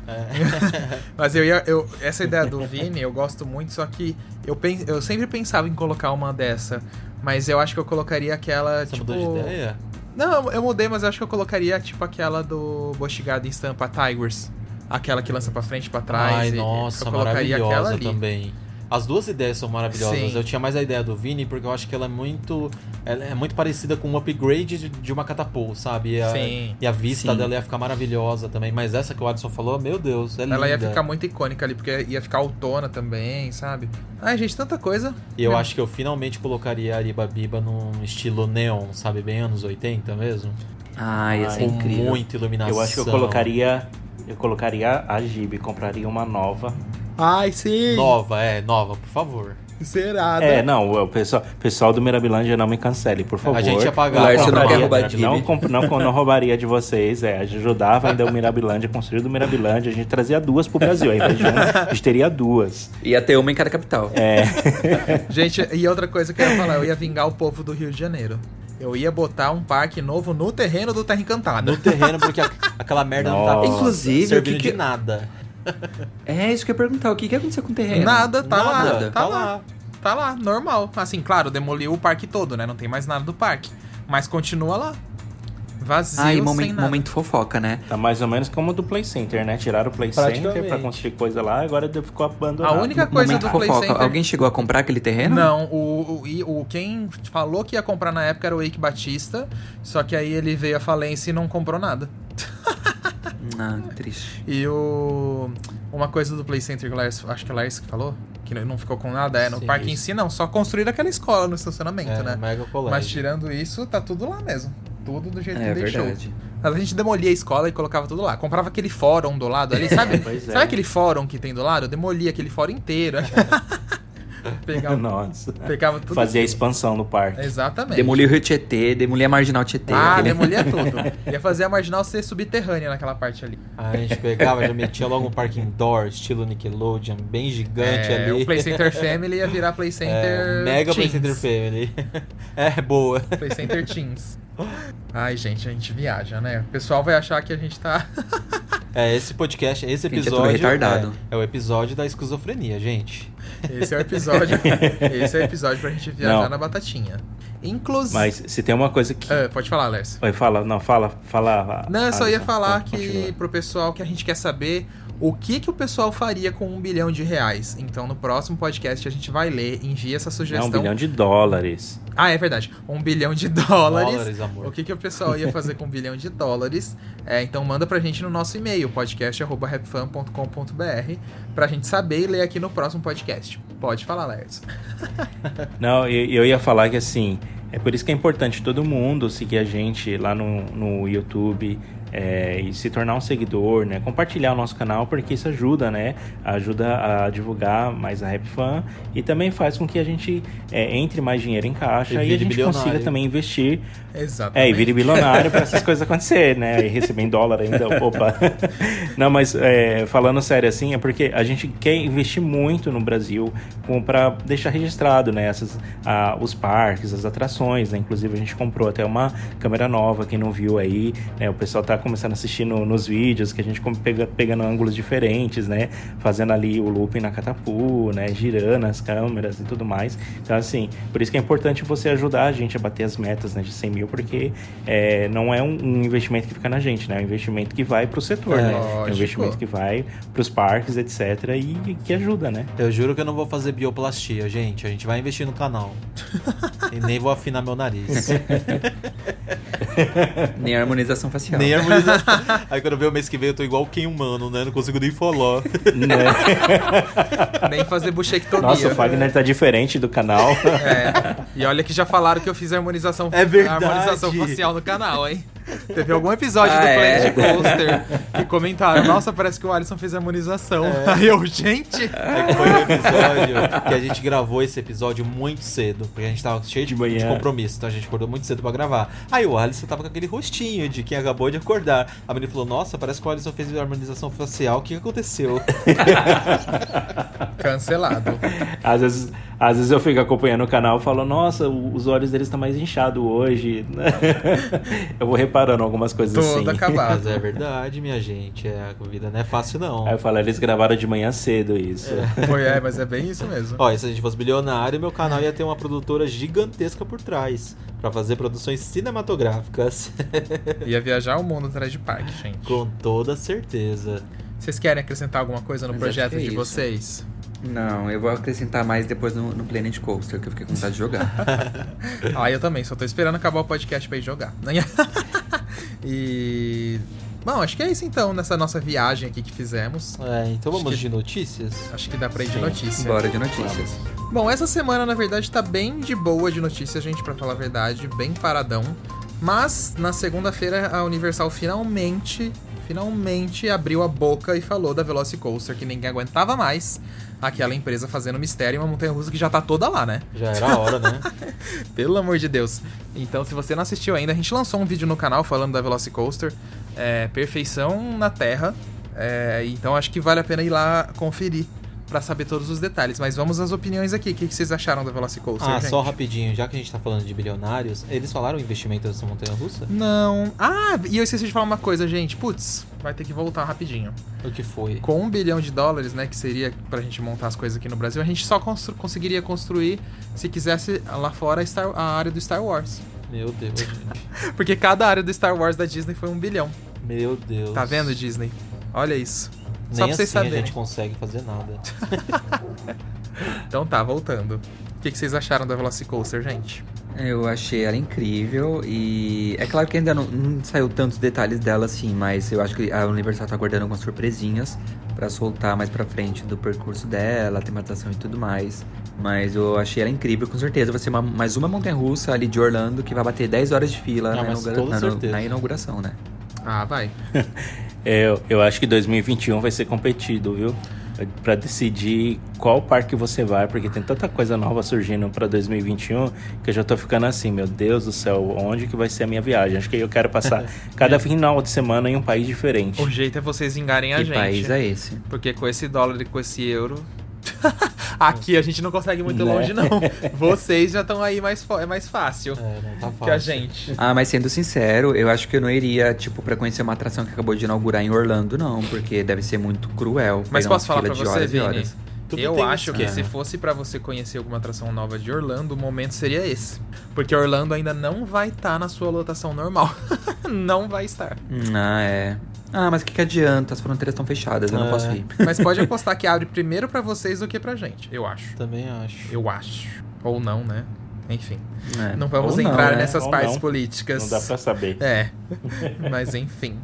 Speaker 6: Mas eu ia. Eu, essa ideia do Vini eu gosto muito, só que eu, pen, eu sempre pensava em colocar uma dessa. Mas eu acho que eu colocaria aquela.
Speaker 5: Você
Speaker 6: tipo,
Speaker 5: mudou de ideia?
Speaker 6: Não, eu mudei, mas eu acho que eu colocaria tipo aquela do Boshigado em estampa Tigers. Aquela que lança pra frente e pra trás.
Speaker 5: Ai,
Speaker 6: e-
Speaker 5: nossa,
Speaker 6: eu colocaria aquela
Speaker 5: maravilhosa
Speaker 6: ali.
Speaker 5: também. As duas ideias são maravilhosas.
Speaker 6: Sim.
Speaker 5: Eu tinha mais a ideia do Vini porque eu acho que ela é muito. Ela é muito parecida com um upgrade de, de uma catapult, sabe? E a,
Speaker 6: Sim.
Speaker 5: e a vista
Speaker 4: Sim.
Speaker 5: dela ia ficar maravilhosa também. Mas essa que o Adson falou, meu Deus, é linda.
Speaker 6: Ela ia ficar muito icônica ali, porque ia ficar autona também, sabe? Ai, gente, tanta coisa.
Speaker 5: E eu
Speaker 6: Não.
Speaker 5: acho que eu finalmente colocaria a Ariba Biba num estilo neon, sabe? Bem anos 80 mesmo.
Speaker 4: Ah, ia ser
Speaker 5: Com
Speaker 4: incrível.
Speaker 5: muita iluminação.
Speaker 3: Eu acho que eu colocaria. Eu colocaria a Gibi, compraria uma nova.
Speaker 6: Ai, sim.
Speaker 5: Nova, é, nova, por favor.
Speaker 6: Zerada.
Speaker 3: É, não, o pessoal, pessoal do Mirabilândia não me cancele, por favor.
Speaker 5: A gente ia pagar.
Speaker 4: O Lárcio não quer roubar
Speaker 3: não, não, não roubaria de vocês, é, ajudava ainda o Mirabilândia, construir do Mirabilândia, a gente trazia duas pro Brasil, ao invés de uma, a gente teria duas.
Speaker 4: Ia ter uma em cada capital.
Speaker 3: É, <laughs>
Speaker 6: Gente, e outra coisa que eu ia falar, eu ia vingar o povo do Rio de Janeiro. Eu ia botar um parque novo no terreno do Terra Encantada.
Speaker 5: No terreno, porque a- aquela merda não tá
Speaker 3: Nossa.
Speaker 4: Inclusive,
Speaker 5: servindo
Speaker 4: que que-
Speaker 5: de nada. <laughs>
Speaker 4: É isso que eu ia perguntar. O que, que aconteceu com o terreno?
Speaker 6: Nada, tá lá,
Speaker 5: Nada,
Speaker 6: tá, lá. Tá lá, normal. Assim, claro, demoliu o parque todo, né? Não tem mais nada do parque. Mas continua lá. Vazio,
Speaker 4: Ah, e
Speaker 6: sem
Speaker 4: momento,
Speaker 6: nada.
Speaker 4: momento fofoca, né?
Speaker 3: Tá mais ou menos como o do Play Center, né? Tiraram o Play Center pra construir coisa lá, agora ficou abandonado.
Speaker 6: A única coisa
Speaker 4: momento
Speaker 6: do Play
Speaker 4: fofoca.
Speaker 6: Center...
Speaker 4: Alguém chegou a comprar aquele terreno?
Speaker 6: Não, o, o, o- quem falou que ia comprar na época era o Eike Batista, só que aí ele veio à falência e não comprou nada. <laughs>
Speaker 4: Ah, triste.
Speaker 6: E o. Uma coisa do Play Center que o Lars, acho que é o Lars que falou, que não ficou com nada, é no
Speaker 5: Sim,
Speaker 6: parque em
Speaker 5: isso.
Speaker 6: si não, só construir aquela escola no estacionamento,
Speaker 5: É,
Speaker 6: né?
Speaker 5: mega colégio.
Speaker 6: Mas tirando isso, tá tudo lá mesmo. Tudo do jeito
Speaker 4: É
Speaker 6: que deixou.
Speaker 4: verdade.
Speaker 6: Mas a gente demolia a escola e colocava tudo lá. Comprava aquele fórum do lado ali, sabe? <laughs>
Speaker 3: Pois é.
Speaker 6: Sabe aquele fórum que tem do lado? Eu demolia aquele fórum inteiro. <laughs> <laughs> pegava, <laughs>
Speaker 3: Nossa.
Speaker 6: pegava tudo.
Speaker 3: Fazia a expansão no parque.
Speaker 6: Exatamente.
Speaker 4: Demoli o Rio Tietê, demoli a Marginal Tietê.
Speaker 6: Ah,
Speaker 4: aquele-
Speaker 6: demolia tudo. <laughs> Ia fazer a marginal ser subterrânea naquela parte ali.
Speaker 5: Aí a gente pegava, já metia logo um parque indoor, estilo Nickelodeon, bem gigante
Speaker 6: É,
Speaker 5: ali.
Speaker 6: o Play Center Family ia virar Play Center.
Speaker 5: É, mega Play
Speaker 6: Teens.
Speaker 5: Center Family. É, boa.
Speaker 6: Play Center Teens. Ai, gente, a gente viaja, né? O pessoal vai achar que a gente tá.
Speaker 5: É, esse podcast, esse
Speaker 4: gente é
Speaker 5: episódio. É, é o episódio da esquizofrenia, gente.
Speaker 6: Esse é o episódio. <laughs> Esse é o episódio pra gente viajar
Speaker 3: Não.
Speaker 6: na batatinha. Inclusive.
Speaker 3: Mas se tem uma coisa que.
Speaker 6: Ah, pode falar, Lércio.
Speaker 3: Oi, fala, não, fala, fala.
Speaker 6: Não, eu só ia falar
Speaker 3: continua.
Speaker 6: que pro pessoal que a gente quer saber o que que o pessoal faria com um bilhão de reais. Então no próximo podcast a gente vai ler, envia essa
Speaker 3: É
Speaker 6: sugestão.
Speaker 3: um bilhão de dólares.
Speaker 6: Ah, é verdade. Um bilhão de dólares.
Speaker 5: Dólares, amor.
Speaker 6: O que, que o pessoal ia fazer com um bilhão de dólares? É, então manda pra gente no nosso e-mail, podcast.rapfan.com.br, pra gente saber e ler aqui no próximo podcast. Pode falar, Lertz. <laughs>
Speaker 3: Não, eu, eu ia falar que assim, é por isso que é importante todo mundo seguir a gente lá no, no YouTube é, e se tornar um seguidor, né? Compartilhar o nosso canal, porque isso ajuda, né? Ajuda a divulgar mais a Rap Fan e também faz com que a gente é, entre mais dinheiro em caixa
Speaker 5: E
Speaker 3: e, a gente consiga também investir
Speaker 6: Exatamente.
Speaker 3: É, e vire bilionário pra essas coisas acontecer, né? E receber em dólar ainda, <laughs> opa. Não, mas é, falando sério assim, é porque a gente quer investir muito no Brasil pra deixar registrado, né? Essas, ah, os parques, as atrações, né? Inclusive a gente comprou até uma câmera nova, quem não viu aí, né? O pessoal tá começando a assistir no- nos vídeos, que a gente pega, pegando ângulos diferentes, né? Fazendo ali o looping na catapu, né? Girando as câmeras e tudo mais. Então, assim, por isso que é importante você ajudar a gente a bater as metas, né? De 100 mil, porque é, não é um, um investimento que fica na gente, né? É um investimento que vai pro setor,
Speaker 5: É,
Speaker 3: né? É um investimento que vai pros parques, etc. E que ajuda, né?
Speaker 5: Eu juro que eu não vou fazer bioplastia, gente. A gente vai investir no canal. <laughs> e nem vou afinar meu nariz. <laughs>
Speaker 4: Nem a harmonização facial.
Speaker 5: nem harmonização. <laughs> Aí quando vê o mês que vem eu tô igual quem humano, né? Não consigo nem falar.
Speaker 3: Né?
Speaker 6: Nem fazer buchectomia.
Speaker 3: Nossa, o Fagner tá diferente do canal.
Speaker 6: É. E olha que já falaram que eu fiz a harmonização,
Speaker 5: É verdade.
Speaker 6: A harmonização facial no canal, hein? Teve algum episódio
Speaker 4: Ah,
Speaker 6: do
Speaker 4: é?
Speaker 6: Planet Coaster que comentaram, nossa, parece que o Alisson fez a harmonização. Aí eu, gente...
Speaker 5: É que foi um episódio que a gente gravou esse episódio muito cedo, porque a gente tava cheio de,
Speaker 3: De manhã.
Speaker 5: de compromisso, então a gente acordou muito cedo pra gravar. Aí o Alisson tava com aquele rostinho de quem acabou de acordar. A menina falou: Nossa, parece que o Alisson fez a harmonização facial, o que aconteceu? <laughs>
Speaker 6: Cancelado.
Speaker 3: Às vezes, às vezes eu fico acompanhando o canal e falo, nossa, os olhos deles estão mais inchados hoje. <laughs> eu vou reparando algumas coisas
Speaker 6: Todo
Speaker 3: assim.
Speaker 6: acabado.
Speaker 5: Mas é verdade, minha gente. É, a vida não é fácil, não.
Speaker 3: Aí eu falo, eles gravaram de manhã cedo isso. <laughs>
Speaker 6: Foi, é, mas é bem isso mesmo.
Speaker 5: Ó, e se a gente fosse bilionário, meu canal ia ter uma produtora gigantesca por trás. Pra fazer produções cinematográficas. <laughs>
Speaker 6: Ia viajar o mundo atrás de parque, gente.
Speaker 5: Com toda certeza.
Speaker 6: Vocês querem acrescentar alguma coisa no
Speaker 4: Mas
Speaker 6: projeto
Speaker 4: é
Speaker 6: de
Speaker 4: isso.
Speaker 6: vocês?
Speaker 4: Não, eu vou acrescentar mais depois no, no Planet Coaster, que eu fiquei com vontade de jogar. <laughs>
Speaker 6: Ah, eu também, só tô esperando acabar o podcast pra ir jogar. E. Bom, acho que é isso então, nessa nossa viagem aqui que fizemos.
Speaker 5: É, então vamos
Speaker 6: que-
Speaker 5: de notícias?
Speaker 6: Acho que dá pra ir de
Speaker 3: Sim.
Speaker 6: notícia.
Speaker 4: Bora de notícias.
Speaker 6: Bom, essa semana, na verdade, tá bem de boa de notícia, gente, pra falar a verdade, bem paradão. Mas, na segunda-feira, a Universal finalmente, finalmente abriu a boca e falou da Velocicoaster, que ninguém aguentava mais. Aquela empresa fazendo mistério em uma montanha-russa que já tá toda lá, né?
Speaker 5: Já era a hora, né? <laughs>
Speaker 6: Pelo amor de Deus. Então, se você não assistiu ainda, a gente lançou um vídeo no canal falando da Velocicoaster. É, perfeição na Terra. É, então, acho que vale a pena ir lá conferir pra saber todos os detalhes. Mas vamos às opiniões aqui. O que, que vocês acharam da Velocicoaster,
Speaker 5: Ah,
Speaker 6: gente?
Speaker 5: só rapidinho, já que a gente tá falando de bilionários, eles falaram o investimento dessa montanha russa?
Speaker 6: Não. Ah, e eu esqueci de falar uma coisa, gente. Putz, vai ter que voltar rapidinho.
Speaker 5: O que foi?
Speaker 6: Com um bilhão de dólares, né, que seria pra gente montar as coisas aqui no Brasil, a gente só constru- conseguiria construir se quisesse lá fora a, Star- a área do Star Wars.
Speaker 5: Meu Deus, gente. <laughs>
Speaker 6: Porque cada área do Star Wars da Disney foi um bilhão.
Speaker 5: Meu Deus.
Speaker 6: Tá vendo, Disney? Olha isso.
Speaker 5: Nem
Speaker 6: Só pra vocês
Speaker 5: assim a
Speaker 6: saberem.
Speaker 5: gente consegue fazer nada. <laughs>
Speaker 6: Então tá, voltando. O que, que vocês acharam da Velocicoaster, gente?
Speaker 4: Eu achei ela incrível e é claro que ainda não, não saiu tantos detalhes dela assim, mas eu acho que a Universal tá guardando algumas surpresinhas pra soltar mais pra frente do percurso dela, a tematização e tudo mais. Mas eu achei ela incrível, com certeza vai ser uma- mais uma montanha russa ali de Orlando que vai bater 10 horas de fila
Speaker 5: Ah,
Speaker 4: na, inaugura- na- na inauguração, né?
Speaker 6: Ah, vai. <laughs>
Speaker 3: Eu, eu acho que 2021 vai ser competido, viu? Pra decidir qual parque você vai, porque tem tanta coisa nova surgindo pra 2021 que eu já tô ficando assim, meu Deus do céu, onde que vai ser a minha viagem? Acho que eu quero passar <laughs> cada final de semana em um país diferente.
Speaker 6: O jeito é vocês vingarem a
Speaker 4: que
Speaker 6: gente.
Speaker 4: país é esse?
Speaker 6: Porque com esse dólar e com esse euro. <laughs> Aqui a gente não consegue ir muito
Speaker 3: Né?
Speaker 6: longe, não. <laughs> Vocês já estão aí mais, é mais fácil
Speaker 5: É, não tá fácil.
Speaker 6: que a gente.
Speaker 4: Ah, mas sendo sincero, eu acho que eu não iria, tipo, pra conhecer uma atração que acabou de inaugurar em Orlando, não, porque deve ser muito cruel.
Speaker 6: Mas posso falar pra você,
Speaker 4: horas
Speaker 6: Vini?
Speaker 4: horas.
Speaker 5: Tudo
Speaker 6: eu acho que
Speaker 5: isso,
Speaker 6: se
Speaker 5: né?
Speaker 6: fosse pra você conhecer alguma atração nova de Orlando, o momento seria esse. Porque Orlando ainda não vai estar na sua lotação normal. <laughs> não vai estar.
Speaker 4: Ah, é. Ah, mas o que, que adianta? As fronteiras estão fechadas, eu não
Speaker 5: É.
Speaker 4: posso ir. <laughs>
Speaker 6: Mas pode apostar que abre primeiro pra vocês do que pra gente. Eu acho.
Speaker 5: Também acho.
Speaker 6: Eu acho. Ou não, né? Enfim.
Speaker 4: É.
Speaker 6: Não vamos
Speaker 4: Ou não,
Speaker 6: entrar
Speaker 4: né?
Speaker 6: nessas
Speaker 3: Ou
Speaker 6: partes
Speaker 3: não.
Speaker 6: políticas.
Speaker 3: Não dá pra saber.
Speaker 6: É. Mas enfim.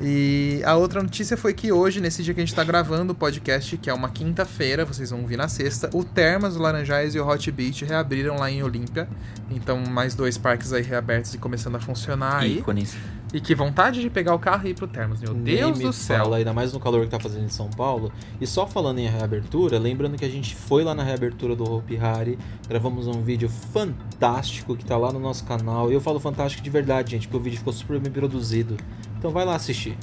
Speaker 6: E a outra notícia foi que hoje, nesse dia que a gente tá gravando o podcast, que é uma quinta-feira, vocês vão ouvir na sexta, o Termas, o Laranjais e o Hot Beach reabriram lá em Olímpia. Então, mais dois parques aí reabertos e começando a funcionar aí. E que vontade de pegar o carro e ir pro Termas, meu
Speaker 5: Nem
Speaker 6: Deus
Speaker 5: me
Speaker 6: do céu.
Speaker 5: Fala, ainda mais no calor que tá fazendo em São Paulo. E só falando em reabertura, lembrando que a gente foi lá na reabertura do Hopi Hari, gravamos um vídeo fantástico que tá lá no nosso canal. E eu falo fantástico de verdade, gente, porque o vídeo ficou super bem produzido. Então vai lá assistir.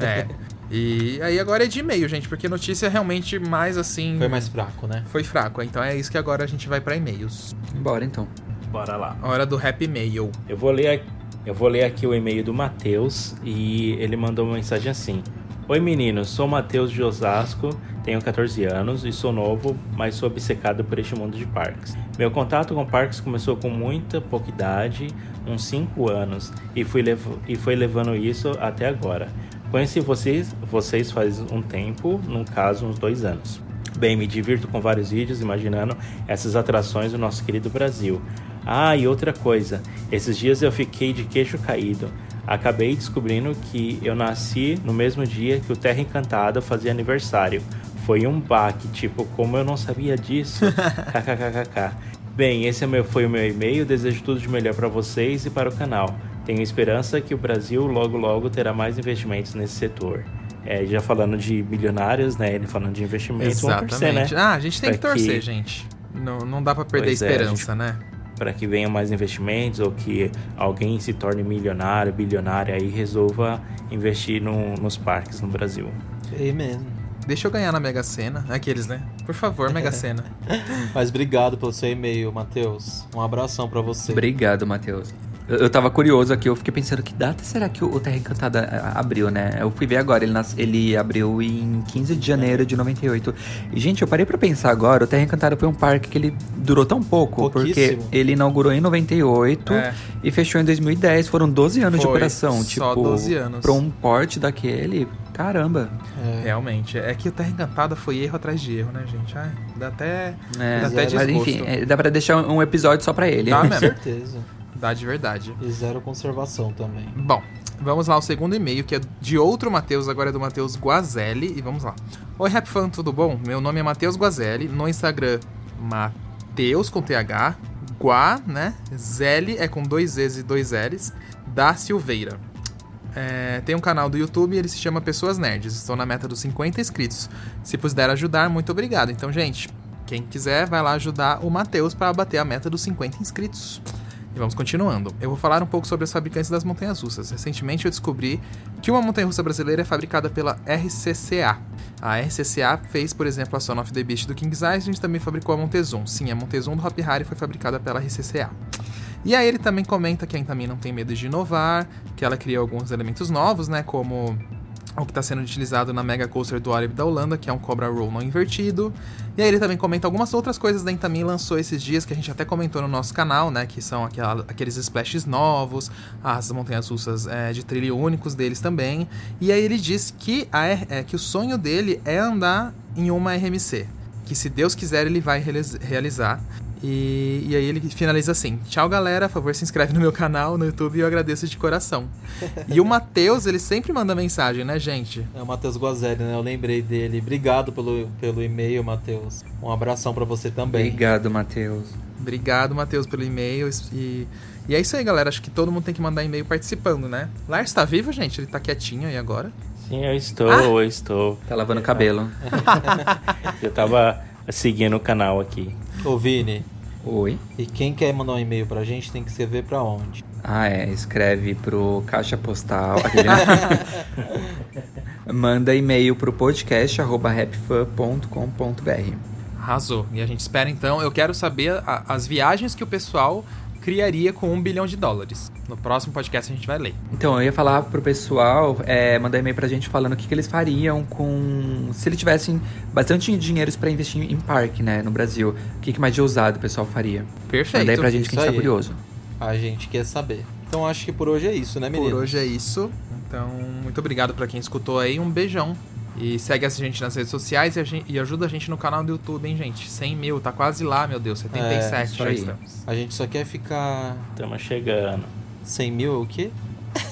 Speaker 6: É. E aí agora é de e-mail, gente, porque notícia é realmente mais assim.
Speaker 5: Foi mais fraco, né?
Speaker 6: Foi fraco. Então é isso que agora a gente vai pra e-mails.
Speaker 4: Bora então.
Speaker 3: Bora lá.
Speaker 6: Hora do Happy Mail.
Speaker 3: Eu vou ler, aqui- eu vou ler aqui o e-mail do Matheus e ele mandou uma mensagem assim: Oi meninos, sou Matheus de Osasco, tenho 14 anos e sou novo, mas sou obcecado por este mundo de parques. Meu contato com parques começou com muita pouca idade, uns 5 anos, e, fui e foi levando isso até agora. Conheci vocês, vocês faz um tempo, no caso uns dois anos. Bem, me divirto com vários vídeos imaginando essas atrações do nosso querido Brasil. Ah, e outra coisa, esses dias eu fiquei de queixo caído. Acabei descobrindo que eu nasci no mesmo dia que o Terra Encantada fazia aniversário. Foi um baque, tipo, como eu não sabia disso. <laughs> KKKKK. Bem, esse é foi o meu e-mail. Desejo tudo de melhor para vocês e para o canal. Tenho esperança que o Brasil logo logo terá mais investimentos nesse setor. É, já falando de milionários, né? Ele falando de investimentos, vamos torcer, né?
Speaker 6: Exatamente. Ah, a gente tem que torcer,
Speaker 3: que-
Speaker 6: gente. Não, não dá pra perder a
Speaker 3: é, a
Speaker 6: esperança, né?
Speaker 3: Para que venham mais investimentos ou que alguém se torne milionário, bilionário aí e resolva investir no- nos parques no Brasil.
Speaker 5: Amen.
Speaker 6: Deixa eu ganhar na Mega Sena. Aqueles, né? Por favor, Mega <laughs> Sena.
Speaker 5: Mas obrigado pelo seu e-mail, Matheus. Um abração pra você.
Speaker 4: Obrigado, Matheus. Eu, eu tava curioso aqui, eu fiquei pensando que data será que o, o Terra Encantada ah, abriu, né? Eu fui ver agora, ele, nas- ele abriu em 15 de janeiro de 98. E, gente, eu parei pra pensar agora, o Terra Encantada foi um parque que ele durou tão pouco, porque ele inaugurou em 98
Speaker 6: É.
Speaker 4: e fechou em 2010. Foram 12 anos de
Speaker 6: Foi,
Speaker 4: operação.
Speaker 6: só
Speaker 4: tipo,
Speaker 6: 12 anos.
Speaker 4: pra um porte daquele, caramba.
Speaker 5: É,
Speaker 6: Realmente. É que o Terra Encantada foi erro atrás de erro, né, gente? Ai, dá até,
Speaker 4: É,
Speaker 6: dá até
Speaker 4: mas
Speaker 6: desgosto.
Speaker 4: enfim, é, dá pra deixar um episódio só pra ele.
Speaker 6: Dá <laughs>
Speaker 5: com
Speaker 6: mesmo.
Speaker 5: certeza.
Speaker 6: Dá de verdade.
Speaker 5: E zero conservação também.
Speaker 6: Bom, vamos lá ao segundo e-mail, que é de outro Matheus, agora é do Matheus Guazelli, e vamos lá. Oi, Rap Fan, tudo bom? Meu nome é Matheus Guazelli, no Instagram, Mateus com TH, Gua, né? Zelli é com dois Z's e dois L's, da Silveira. É, tem um canal do YouTube e ele se chama Pessoas Nerds. Estou na meta dos 50 inscritos. Se puder ajudar, muito obrigado. Então, gente, quem quiser, vai lá ajudar o Matheus para bater a meta dos 50 inscritos. E vamos continuando. Eu vou falar um pouco sobre os fabricantes das montanhas russas. Recentemente eu descobri que uma montanha russa brasileira é fabricada pela RCCA. A RCCA fez, por exemplo, a Son of the Beast do King's Island e também fabricou a Montezum. Sim, a Montezum do Hop Harry foi fabricada pela RCCA. E aí ele também comenta que a Intamin não tem medo de inovar, que ela criou alguns elementos novos, né, como o que está sendo utilizado na Mega Coaster do Orib da Holanda, que é um Cobra Roll não invertido. E aí ele também comenta algumas outras coisas da Intamin lançou esses dias, que a gente até comentou no nosso canal, né? Que são aquela, aqueles splashes novos, as montanhas russas é, de trilho únicos deles também. E aí ele diz que, a, é, que o sonho dele é andar em uma RMC. Que se Deus quiser ele vai realizar. E, e, aí ele finaliza assim: Tchau, galera. Por favor, se inscreve no meu canal no YouTube e eu agradeço de coração. e o Matheus, ele sempre manda mensagem, né, gente?
Speaker 5: É o Matheus Guazelli, né? Eu lembrei dele. Obrigado pelo, pelo e-mail, Matheus. Um abração para você também.
Speaker 4: Obrigado, Matheus.
Speaker 6: Obrigado, Matheus, pelo e-mail. E, e é isso aí, galera. Acho que todo mundo tem que mandar e-mail participando, né? Lars tá vivo, gente? Ele tá quietinho aí agora?
Speaker 3: Sim, eu estou, ah! eu estou.
Speaker 4: Tá lavando o cabelo. <laughs>
Speaker 3: eu tava seguindo o canal aqui.
Speaker 5: Ô, Vini.
Speaker 4: Oi.
Speaker 5: E quem quer mandar um e-mail pra gente tem que escrever pra onde?
Speaker 4: Ah, é. Escreve pro caixa postal. <laughs> Manda e-mail pro podcast.rapfan.com.br.
Speaker 6: Arrasou. E a gente espera então. Eu quero saber a, as viagens que o pessoal criaria com um bilhão de dólares. No próximo podcast a gente vai ler.
Speaker 4: Então, eu ia falar pro pessoal, é, mandar e-mail pra gente falando o que, que eles fariam com. Se eles tivessem bastante dinheiro para investir em parque, né, no Brasil. O que, que mais de ousado o pessoal faria?
Speaker 6: Perfeito.
Speaker 4: Manda aí pra gente que a gente tá curioso.
Speaker 5: A gente quer saber. Então acho que por hoje é isso, né, menino?
Speaker 6: Por hoje é isso. Então, muito obrigado para quem escutou aí. Um beijão. E segue a gente nas redes sociais e, a gente, e, ajuda a gente no canal do YouTube, hein, gente? 100 mil, tá quase lá, meu Deus. 77 é, já estamos.
Speaker 5: A gente só quer ficar.
Speaker 3: Estamos chegando.
Speaker 5: 100 mil o quê?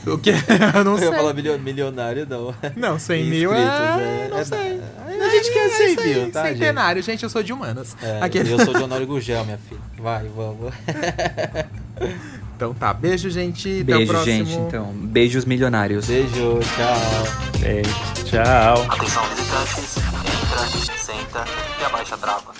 Speaker 6: O quê? <laughs> Eu não sei.
Speaker 5: Eu ia falar milionário, não.
Speaker 6: Não, 100 mil é... é... Não é, sei.
Speaker 5: A gente quer 100 é mil, tá,
Speaker 6: Centenário, gente? gente, eu sou de humanas.
Speaker 5: É, Aquele... Eu sou de Honório Gugel, minha filha. Vai, vamos. <laughs>
Speaker 6: Então tá, beijo, gente.
Speaker 4: Beijo, gente. Então, beijos milionários.
Speaker 5: Beijo, tchau.
Speaker 3: Beijo, tchau.
Speaker 2: Atenção, visitantes. Entra, senta e abaixa a trava.